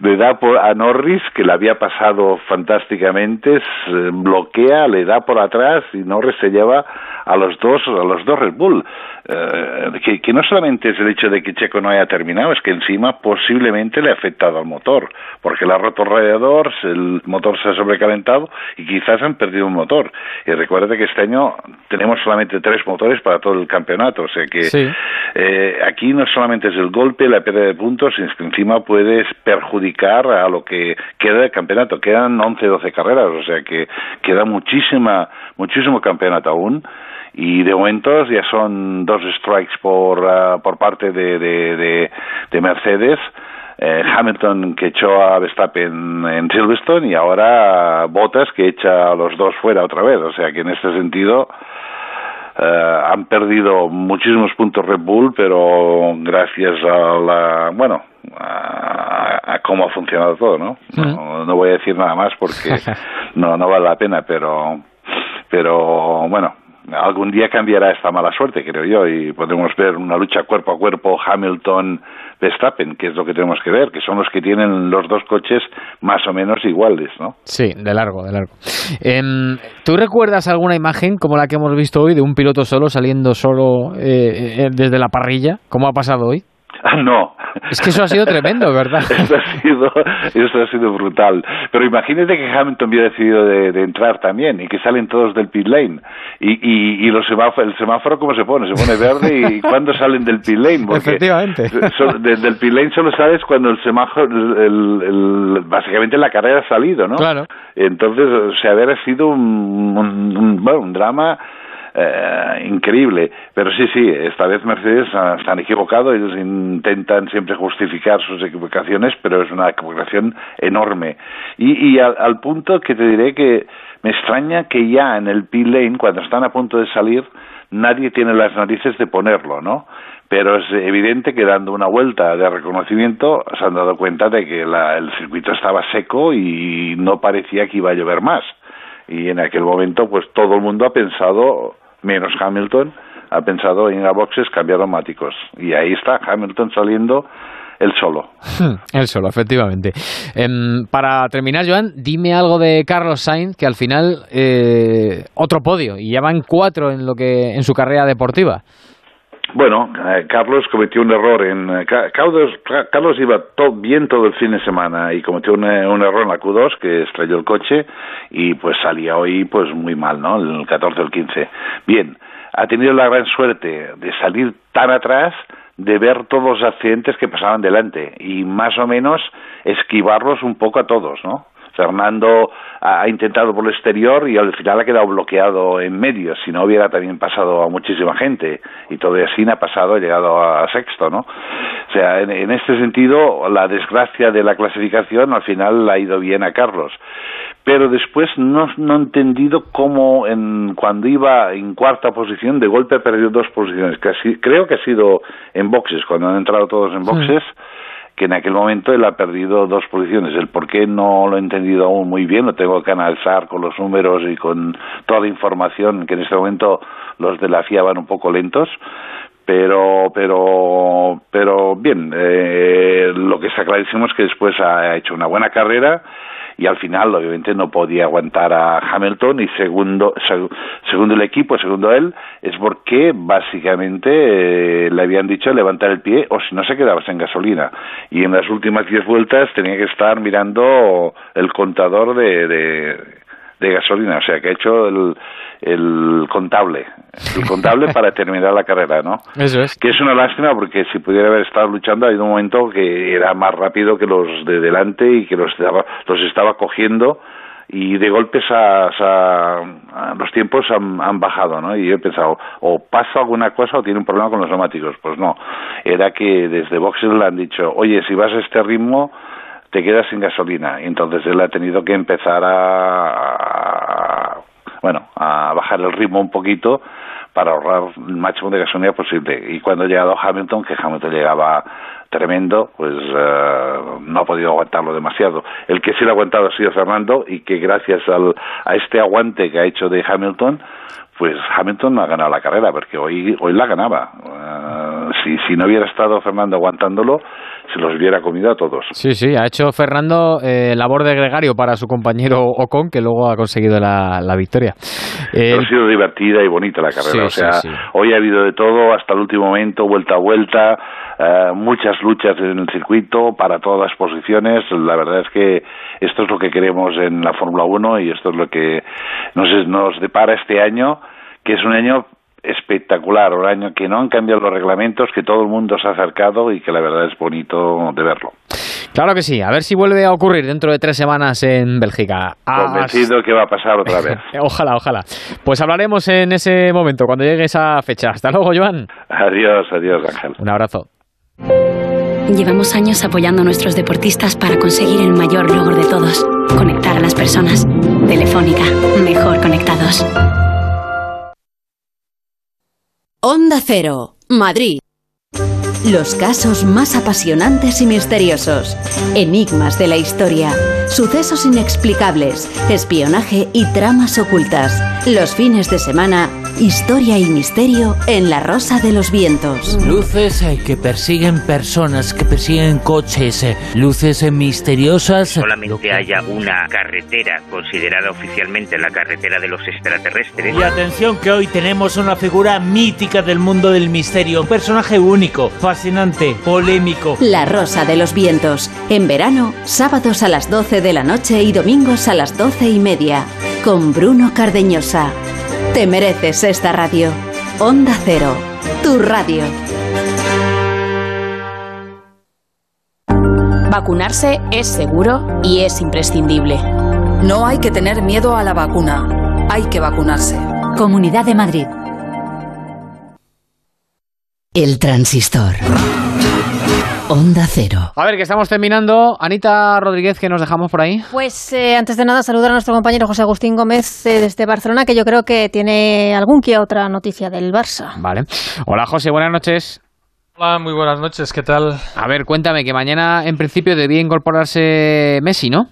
le da por, a Norris, que le había pasado fantásticamente, se bloquea, le da por atrás y Norris se lleva a los dos, a los dos Red Bull. Eh, que, que no solamente es el hecho de que Checo no haya terminado, es que encima posiblemente le ha afectado al motor, porque le ha roto el radiador, el motor se ha sobrecalentado y quizás han perdido un motor. Y recuerda que este año tenemos solamente tres motores para todo el campeonato, o sea que eh, aquí no solamente es el golpe, la pérdida de puntos, sino que encima puedes perjudicar a lo que queda del campeonato. Quedan 11, 12 carreras, o sea que queda muchísima, muchísimo campeonato aún y de momento ya son dos strikes por, ah, por parte de, de, de, Mercedes. Eh, Hamilton que echó a Verstappen en Silverstone y ahora Bottas que echa a los dos fuera otra vez. O sea que en este sentido eh, han perdido muchísimos puntos Red Bull, pero gracias a la, bueno, a, cómo ha funcionado todo, ¿no? ¿no? ¿no? voy a decir nada más porque no, no vale la pena, pero, pero bueno, algún día cambiará esta mala suerte, creo yo, y podremos ver una lucha cuerpo a cuerpo Hamilton-Verstappen, que es lo que tenemos que ver, que son los que tienen los dos coches más o menos iguales, ¿no? Sí, de largo, de largo. Em, ¿Tú recuerdas alguna imagen como la que hemos visto hoy de un piloto solo saliendo solo eh, eh, desde la parrilla? ¿Cómo ha pasado hoy? Ah, no. Es que eso ha sido tremendo, ¿verdad? eso, ha sido, eso ha sido brutal. Pero imagínate que Hamilton había decidido de, entrar también y que salen todos del pit lane. Y, y, y los el semáforo, ¿cómo se pone? Se pone verde y ¿cuándo salen del pit lane? Efectivamente. desde el pit lane solo sabes cuando el semáforo, el, básicamente la carrera ha salido, ¿no? Claro. Entonces, o sea, haber sido un, un, bueno, un drama eh, increíble. Pero sí, sí, esta vez Mercedes están equivocados, ellos intentan siempre justificar sus equivocaciones, pero es una equivocación enorme. Y, y al, punto que te diré que me extraña que ya en el pit lane, cuando están a punto de salir, nadie tiene las narices de ponerlo, ¿no? Pero es evidente que dando una vuelta de reconocimiento se han dado cuenta de que el circuito estaba seco y no parecía que iba a llover más. Y en aquel momento, pues todo el mundo ha pensado menos Hamilton, ha pensado en a boxes cambiar neumáticos. Y ahí está Hamilton saliendo el solo. el solo, efectivamente. Em, para terminar, Joan, dime algo de Carlos Sainz, que al final eh, otro podio, y ya van cuatro en, lo que, en su carrera deportiva. Bueno, eh, Carlos cometió un error en eh, Carlos, iba todo, bien todo el fin de semana y cometió un, error en la Q2 que estrelló el coche y pues salía hoy pues muy mal, ¿no? El 14 o el 15. Bien, ha tenido la gran suerte de salir tan atrás de ver todos los accidentes que pasaban delante y más o menos esquivarlos un poco a todos, ¿no? Fernando ha intentado por el exterior y al final ha quedado bloqueado en medio. Si no hubiera también pasado a muchísima gente y todavía así ha pasado, ha llegado a sexto, ¿no? O sea, en, este sentido, la desgracia de la clasificación al final ha ido bien a Carlos. Pero después no, no he entendido cómo en, cuando iba en cuarta posición, de golpe ha perdido dos posiciones. creo que ha sido en boxes, cuando han entrado todos en boxes que en aquel momento él ha perdido dos posiciones. El por qué no lo he entendido aún muy bien, lo tengo que analizar con los números y con toda la información que en este momento los de la FIA van un poco lentos. Pero, pero, pero bien, eh, lo que está clarísimo es que después ha hecho una buena carrera y al final obviamente no podía aguantar a Hamilton y segundo segundo el equipo segundo él es porque básicamente eh, le habían dicho levantar el pie o si no se quedaba sin gasolina. Y en las últimas diez vueltas tenía que estar mirando el contador de, de de gasolina, o sea que ha hecho el, el contable, el contable para terminar la carrera, ¿no? Eso es. Que es una lástima porque si pudiera haber estado luchando, ha habido un momento que era más rápido que los de delante y que los estaba, los estaba cogiendo y de golpes a, los tiempos han, han, bajado, ¿no? Y yo he pensado, o pasa alguna cosa o tiene un problema con los neumáticos. Pues no, era que desde boxes le han dicho, oye, si vas a este ritmo, te quedas sin gasolina. Y entonces él ha tenido que empezar a, bueno, a bajar el ritmo un poquito para ahorrar el máximo de gasolina posible. Y cuando ha llegado Hamilton, que Hamilton llegaba tremendo, pues eh, no ha podido aguantarlo demasiado. El que sí lo ha aguantado ha sido Fernando y que gracias al, a este aguante que ha hecho de Hamilton, pues Hamilton ha ganado la carrera, porque hoy, hoy la ganaba. Eh, si, si no hubiera estado Fernando aguantándolo, se los hubiera comido a todos. Sí, sí, ha hecho Fernando eh, labor de gregario para su compañero Ocon, que luego ha conseguido la, la victoria. Eh, ha sido divertida y bonita la carrera. o sea, hoy ha habido de todo, hasta el último momento, vuelta a vuelta, eh, muchas luchas en el circuito para todas las posiciones. La verdad es que esto es lo que queremos en la Fórmula 1 y esto es lo que nos, nos depara este año que es un año espectacular, un año que no han cambiado los reglamentos, que todo el mundo se ha acercado y que la verdad es bonito de verlo. Claro que sí, a ver si vuelve a ocurrir dentro de tres semanas en Bélgica. Convencido que va a pasar otra vez. ojalá, ojalá. Pues hablaremos en ese momento, cuando llegue esa fecha. Hasta luego, Joan. Adiós, adiós, Ángel. Un abrazo. Llevamos años apoyando a nuestros deportistas para conseguir el mayor logro de todos, conectar a las personas. Telefónica, mejor conectados. Onda Cero, Madrid. Los casos más apasionantes y misteriosos. Enigmas de la historia. Sucesos inexplicables. Espionaje y tramas ocultas. Los fines de semana. Historia y misterio en La Rosa de los Vientos. Luces eh, que persiguen personas, que persiguen coches, eh, luces eh, misteriosas. Solamente haya una carretera considerada oficialmente la carretera de los extraterrestres. Y atención que hoy tenemos una figura mítica del mundo del misterio, un personaje único, fascinante, polémico. La Rosa de los Vientos. En verano, sábados a las 12 de la noche y domingos a las 12 y media. Con Bruno Cardeñosa. Te mereces esta radio. Onda Cero, tu radio. Vacunarse es seguro y es imprescindible. No hay que tener miedo a la vacuna. Hay que vacunarse. Comunidad de Madrid. El transistor. Onda Cero. A ver, que estamos terminando. Anita Rodríguez, ¿qué nos dejamos por ahí? Pues eh, antes de nada, saludar a nuestro compañero José Agustín Gómez eh, desde Barcelona, que yo creo que tiene algún que otra noticia del Barça. Vale. Hola, José, buenas noches. Hola, muy buenas noches, ¿qué tal? A ver, cuéntame, que mañana en principio debía incorporarse Messi, ¿no?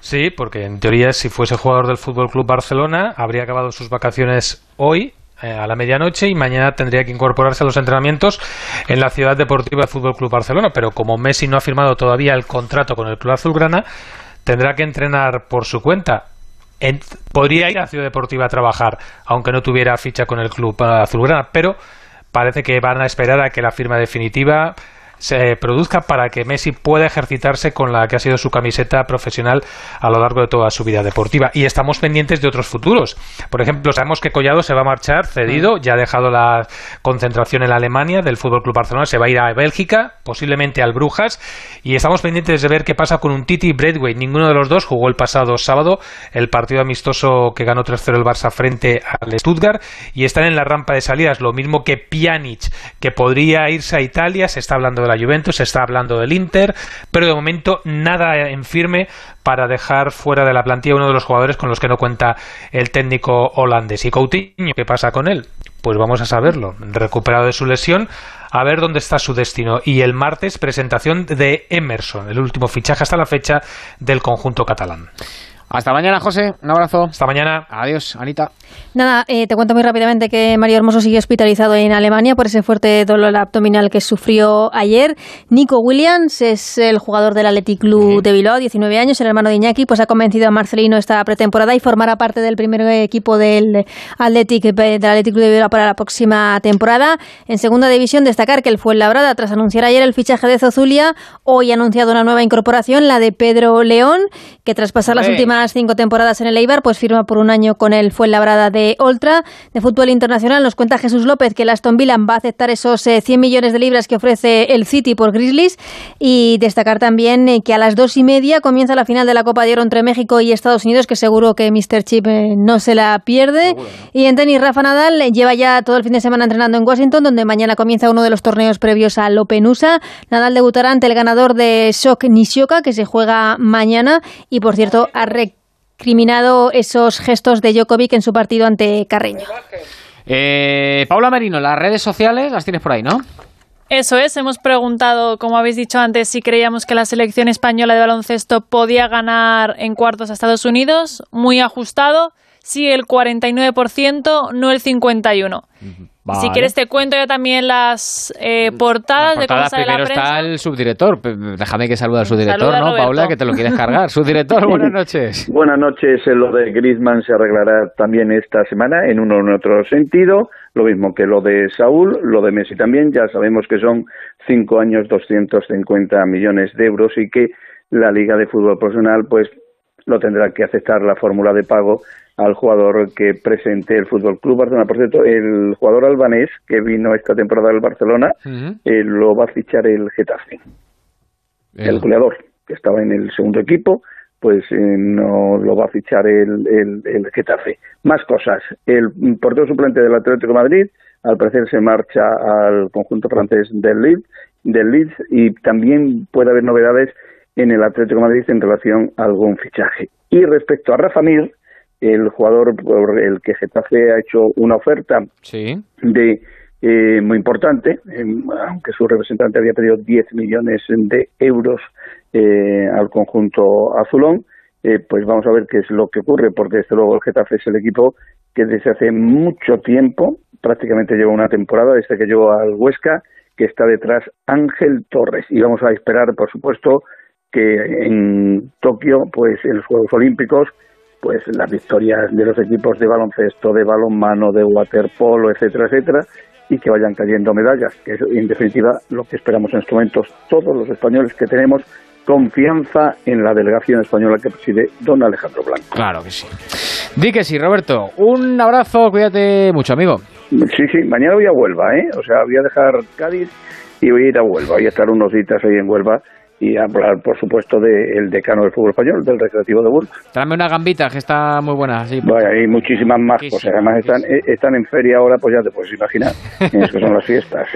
Sí, porque en teoría si fuese jugador del Fútbol Club Barcelona habría acabado sus vacaciones hoy a la medianoche y mañana tendría que incorporarse a los entrenamientos en la Ciudad Deportiva Fútbol Club Barcelona. Pero como Messi no ha firmado todavía el contrato con el Club Azulgrana, tendrá que entrenar por su cuenta. podría ir a Ciudad Deportiva a trabajar, aunque no tuviera ficha con el Club Azulgrana, pero parece que van a esperar a que la firma definitiva se produzca para que Messi pueda ejercitarse con la que ha sido su camiseta profesional a lo largo de toda su vida deportiva. Y estamos pendientes de otros futuros. Por ejemplo, sabemos que Collado se va a marchar cedido, ya ha dejado la concentración en Alemania del Fútbol Club Barcelona, se va a ir a Bélgica, posiblemente al Brujas, y estamos pendientes de ver qué pasa con un Titi y Ninguno de los dos jugó el pasado sábado el partido amistoso que ganó 3-0 el Barça frente al Stuttgart y están en la rampa de salidas, lo mismo que Pjanic, que podría irse a Italia, se está hablando de la Juventus, se está hablando del Inter, pero de momento nada en firme para dejar fuera de la plantilla uno de los jugadores con los que no cuenta el técnico holandés. ¿Y Coutinho qué pasa con él? Pues vamos a saberlo. Recuperado de su lesión, a ver dónde está su destino. Y el martes, presentación de Emerson, el último fichaje hasta la fecha del conjunto catalán. Hasta mañana, José. Un abrazo. Hasta mañana. Adiós, Anita. Nada, eh, te cuento muy rápidamente que Mario Hermoso sigue hospitalizado en Alemania por ese fuerte dolor abdominal que sufrió ayer. Nico Williams es el jugador del Athletic Club de Bilbao, 19 años, el hermano de Iñaki, pues ha convencido a Marcelino esta pretemporada y formará parte del primer equipo del Athletic, del Athletic Club de Bilbao para la próxima temporada. En segunda división, destacar que el Fuenlabrada, tras anunciar ayer el fichaje de Zozulia, hoy ha anunciado una nueva incorporación, la de Pedro León, que tras pasar las últimas cinco temporadas en el Eibar, pues firma por un año con el Fuenlabrada de Oltra. De fútbol internacional nos cuenta Jesús López que el Aston Villa va a aceptar esos 100 eh, millones de libras que ofrece el City por Grizzlies y destacar también eh, que a las dos y media comienza la final de la Copa de Oro entre México y Estados Unidos, que seguro que Mr. Chip eh, no se la pierde. Y en tenis, Rafa Nadal lleva ya todo el fin de semana entrenando en Washington, donde mañana comienza uno de los torneos previos al Open USA. Nadal debutará ante el ganador de Shock Nishioka, que se juega mañana y, por cierto, ha criminado esos gestos de Djokovic en su partido ante Carreño. Eh, Paula Merino, las redes sociales las tienes por ahí, ¿no? Eso es, hemos preguntado, como habéis dicho antes, si creíamos que la selección española de baloncesto podía ganar en cuartos a Estados Unidos, muy ajustado, sí el 49%, no el 51%. Si quieres te cuento yo también las eh, portadas, de cómo sale la prensa. está el subdirector. Déjame que salude al subdirector, ¿no, Paula? Que te lo quieres cargar. subdirector, buenas noches. Buenas noches. Lo de Griezmann se arreglará también esta semana en uno o en otro sentido. Lo mismo que lo de Saúl, lo de Messi también. Ya sabemos que son cinco años, 250 millones de euros y que la Liga de Fútbol Profesional, pues lo tendrá que aceptar la fórmula de pago al jugador que presente el Fútbol Club Barcelona. Por cierto, el jugador albanés que vino esta temporada del Barcelona eh, lo va a fichar el Getafe. El goleador que estaba en el segundo equipo, pues eh, no lo va a fichar el, el, Getafe. Más cosas. El portero suplente del Atlético de Madrid, al parecer se marcha al conjunto francés del Leeds, del Leeds y también puede haber novedades en el Atlético de Madrid en relación a algún fichaje. Y respecto a Rafa Mir, el jugador por el que Getafe ha hecho una oferta de eh, muy importante, em, aunque su representante había pedido 10 millones de euros eh, al conjunto azulón, eh, pues vamos a ver qué es lo que ocurre, porque desde luego el Getafe es el equipo que desde hace mucho tiempo, prácticamente lleva una temporada desde que llegó al Huesca, que está detrás Ángel Torres. Y vamos a esperar, por supuesto, que en Tokio, pues en los Juegos Olímpicos, pues las victorias de los equipos de baloncesto, de balonmano, de waterpolo, etcétera, etcétera, y que vayan cayendo medallas, que es en definitiva lo que esperamos en estos momentos todos los españoles que tenemos confianza en la delegación española que preside don Alejandro Blanco. Claro que sí. Di que sí, Roberto. Un abrazo, cuídate mucho, amigo. Sí, sí, mañana voy a Huelva, ¿eh? O sea, voy a dejar Cádiz y voy a ir a Huelva, voy a estar unos días ahí en Huelva y hablar, por supuesto, del decano del fútbol español, del Recreativo de Burgos. Tráeme una gambita, que está muy buena. Sí, bueno, hay muchísimas más cosas. Además, están, eh, están en feria ahora, pues ya te puedes imaginar. que son las fiestas.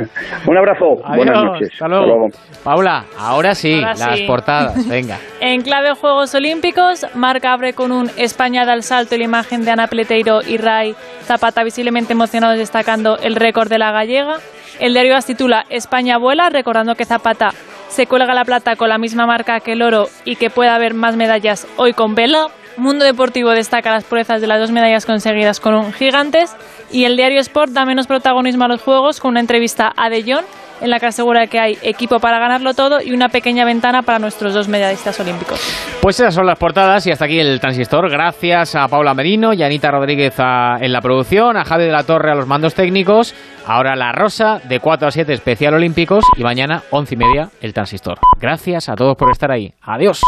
Un abrazo. Buenas noches. Hasta luego. Paula, ahora sí, las portadas. Venga. en clave Juegos Olímpicos, Marca abre con un España al salto y la imagen de Ana Pleteiro y Ray Zapata visiblemente emocionados destacando el récord de la gallega. El diario titula España vuela, recordando que Zapata se cuelga la plata con la misma marca que el oro y que puede haber más medallas hoy con vela. Mundo Deportivo destaca las proezas de las dos medallas conseguidas con un gigantes y el diario Sport da menos protagonismo a los juegos con una entrevista a De Jong en la que asegura que hay equipo para ganarlo todo y una pequeña ventana para nuestros dos medallistas olímpicos. Pues esas son las portadas y hasta aquí el transistor. Gracias a Paula Merino y Anita Rodríguez en la producción, a Javi de la Torre a los mandos técnicos. Ahora la rosa de 4 a 7 especial olímpicos y mañana 11 y media el transistor. Gracias a todos por estar ahí. Adiós.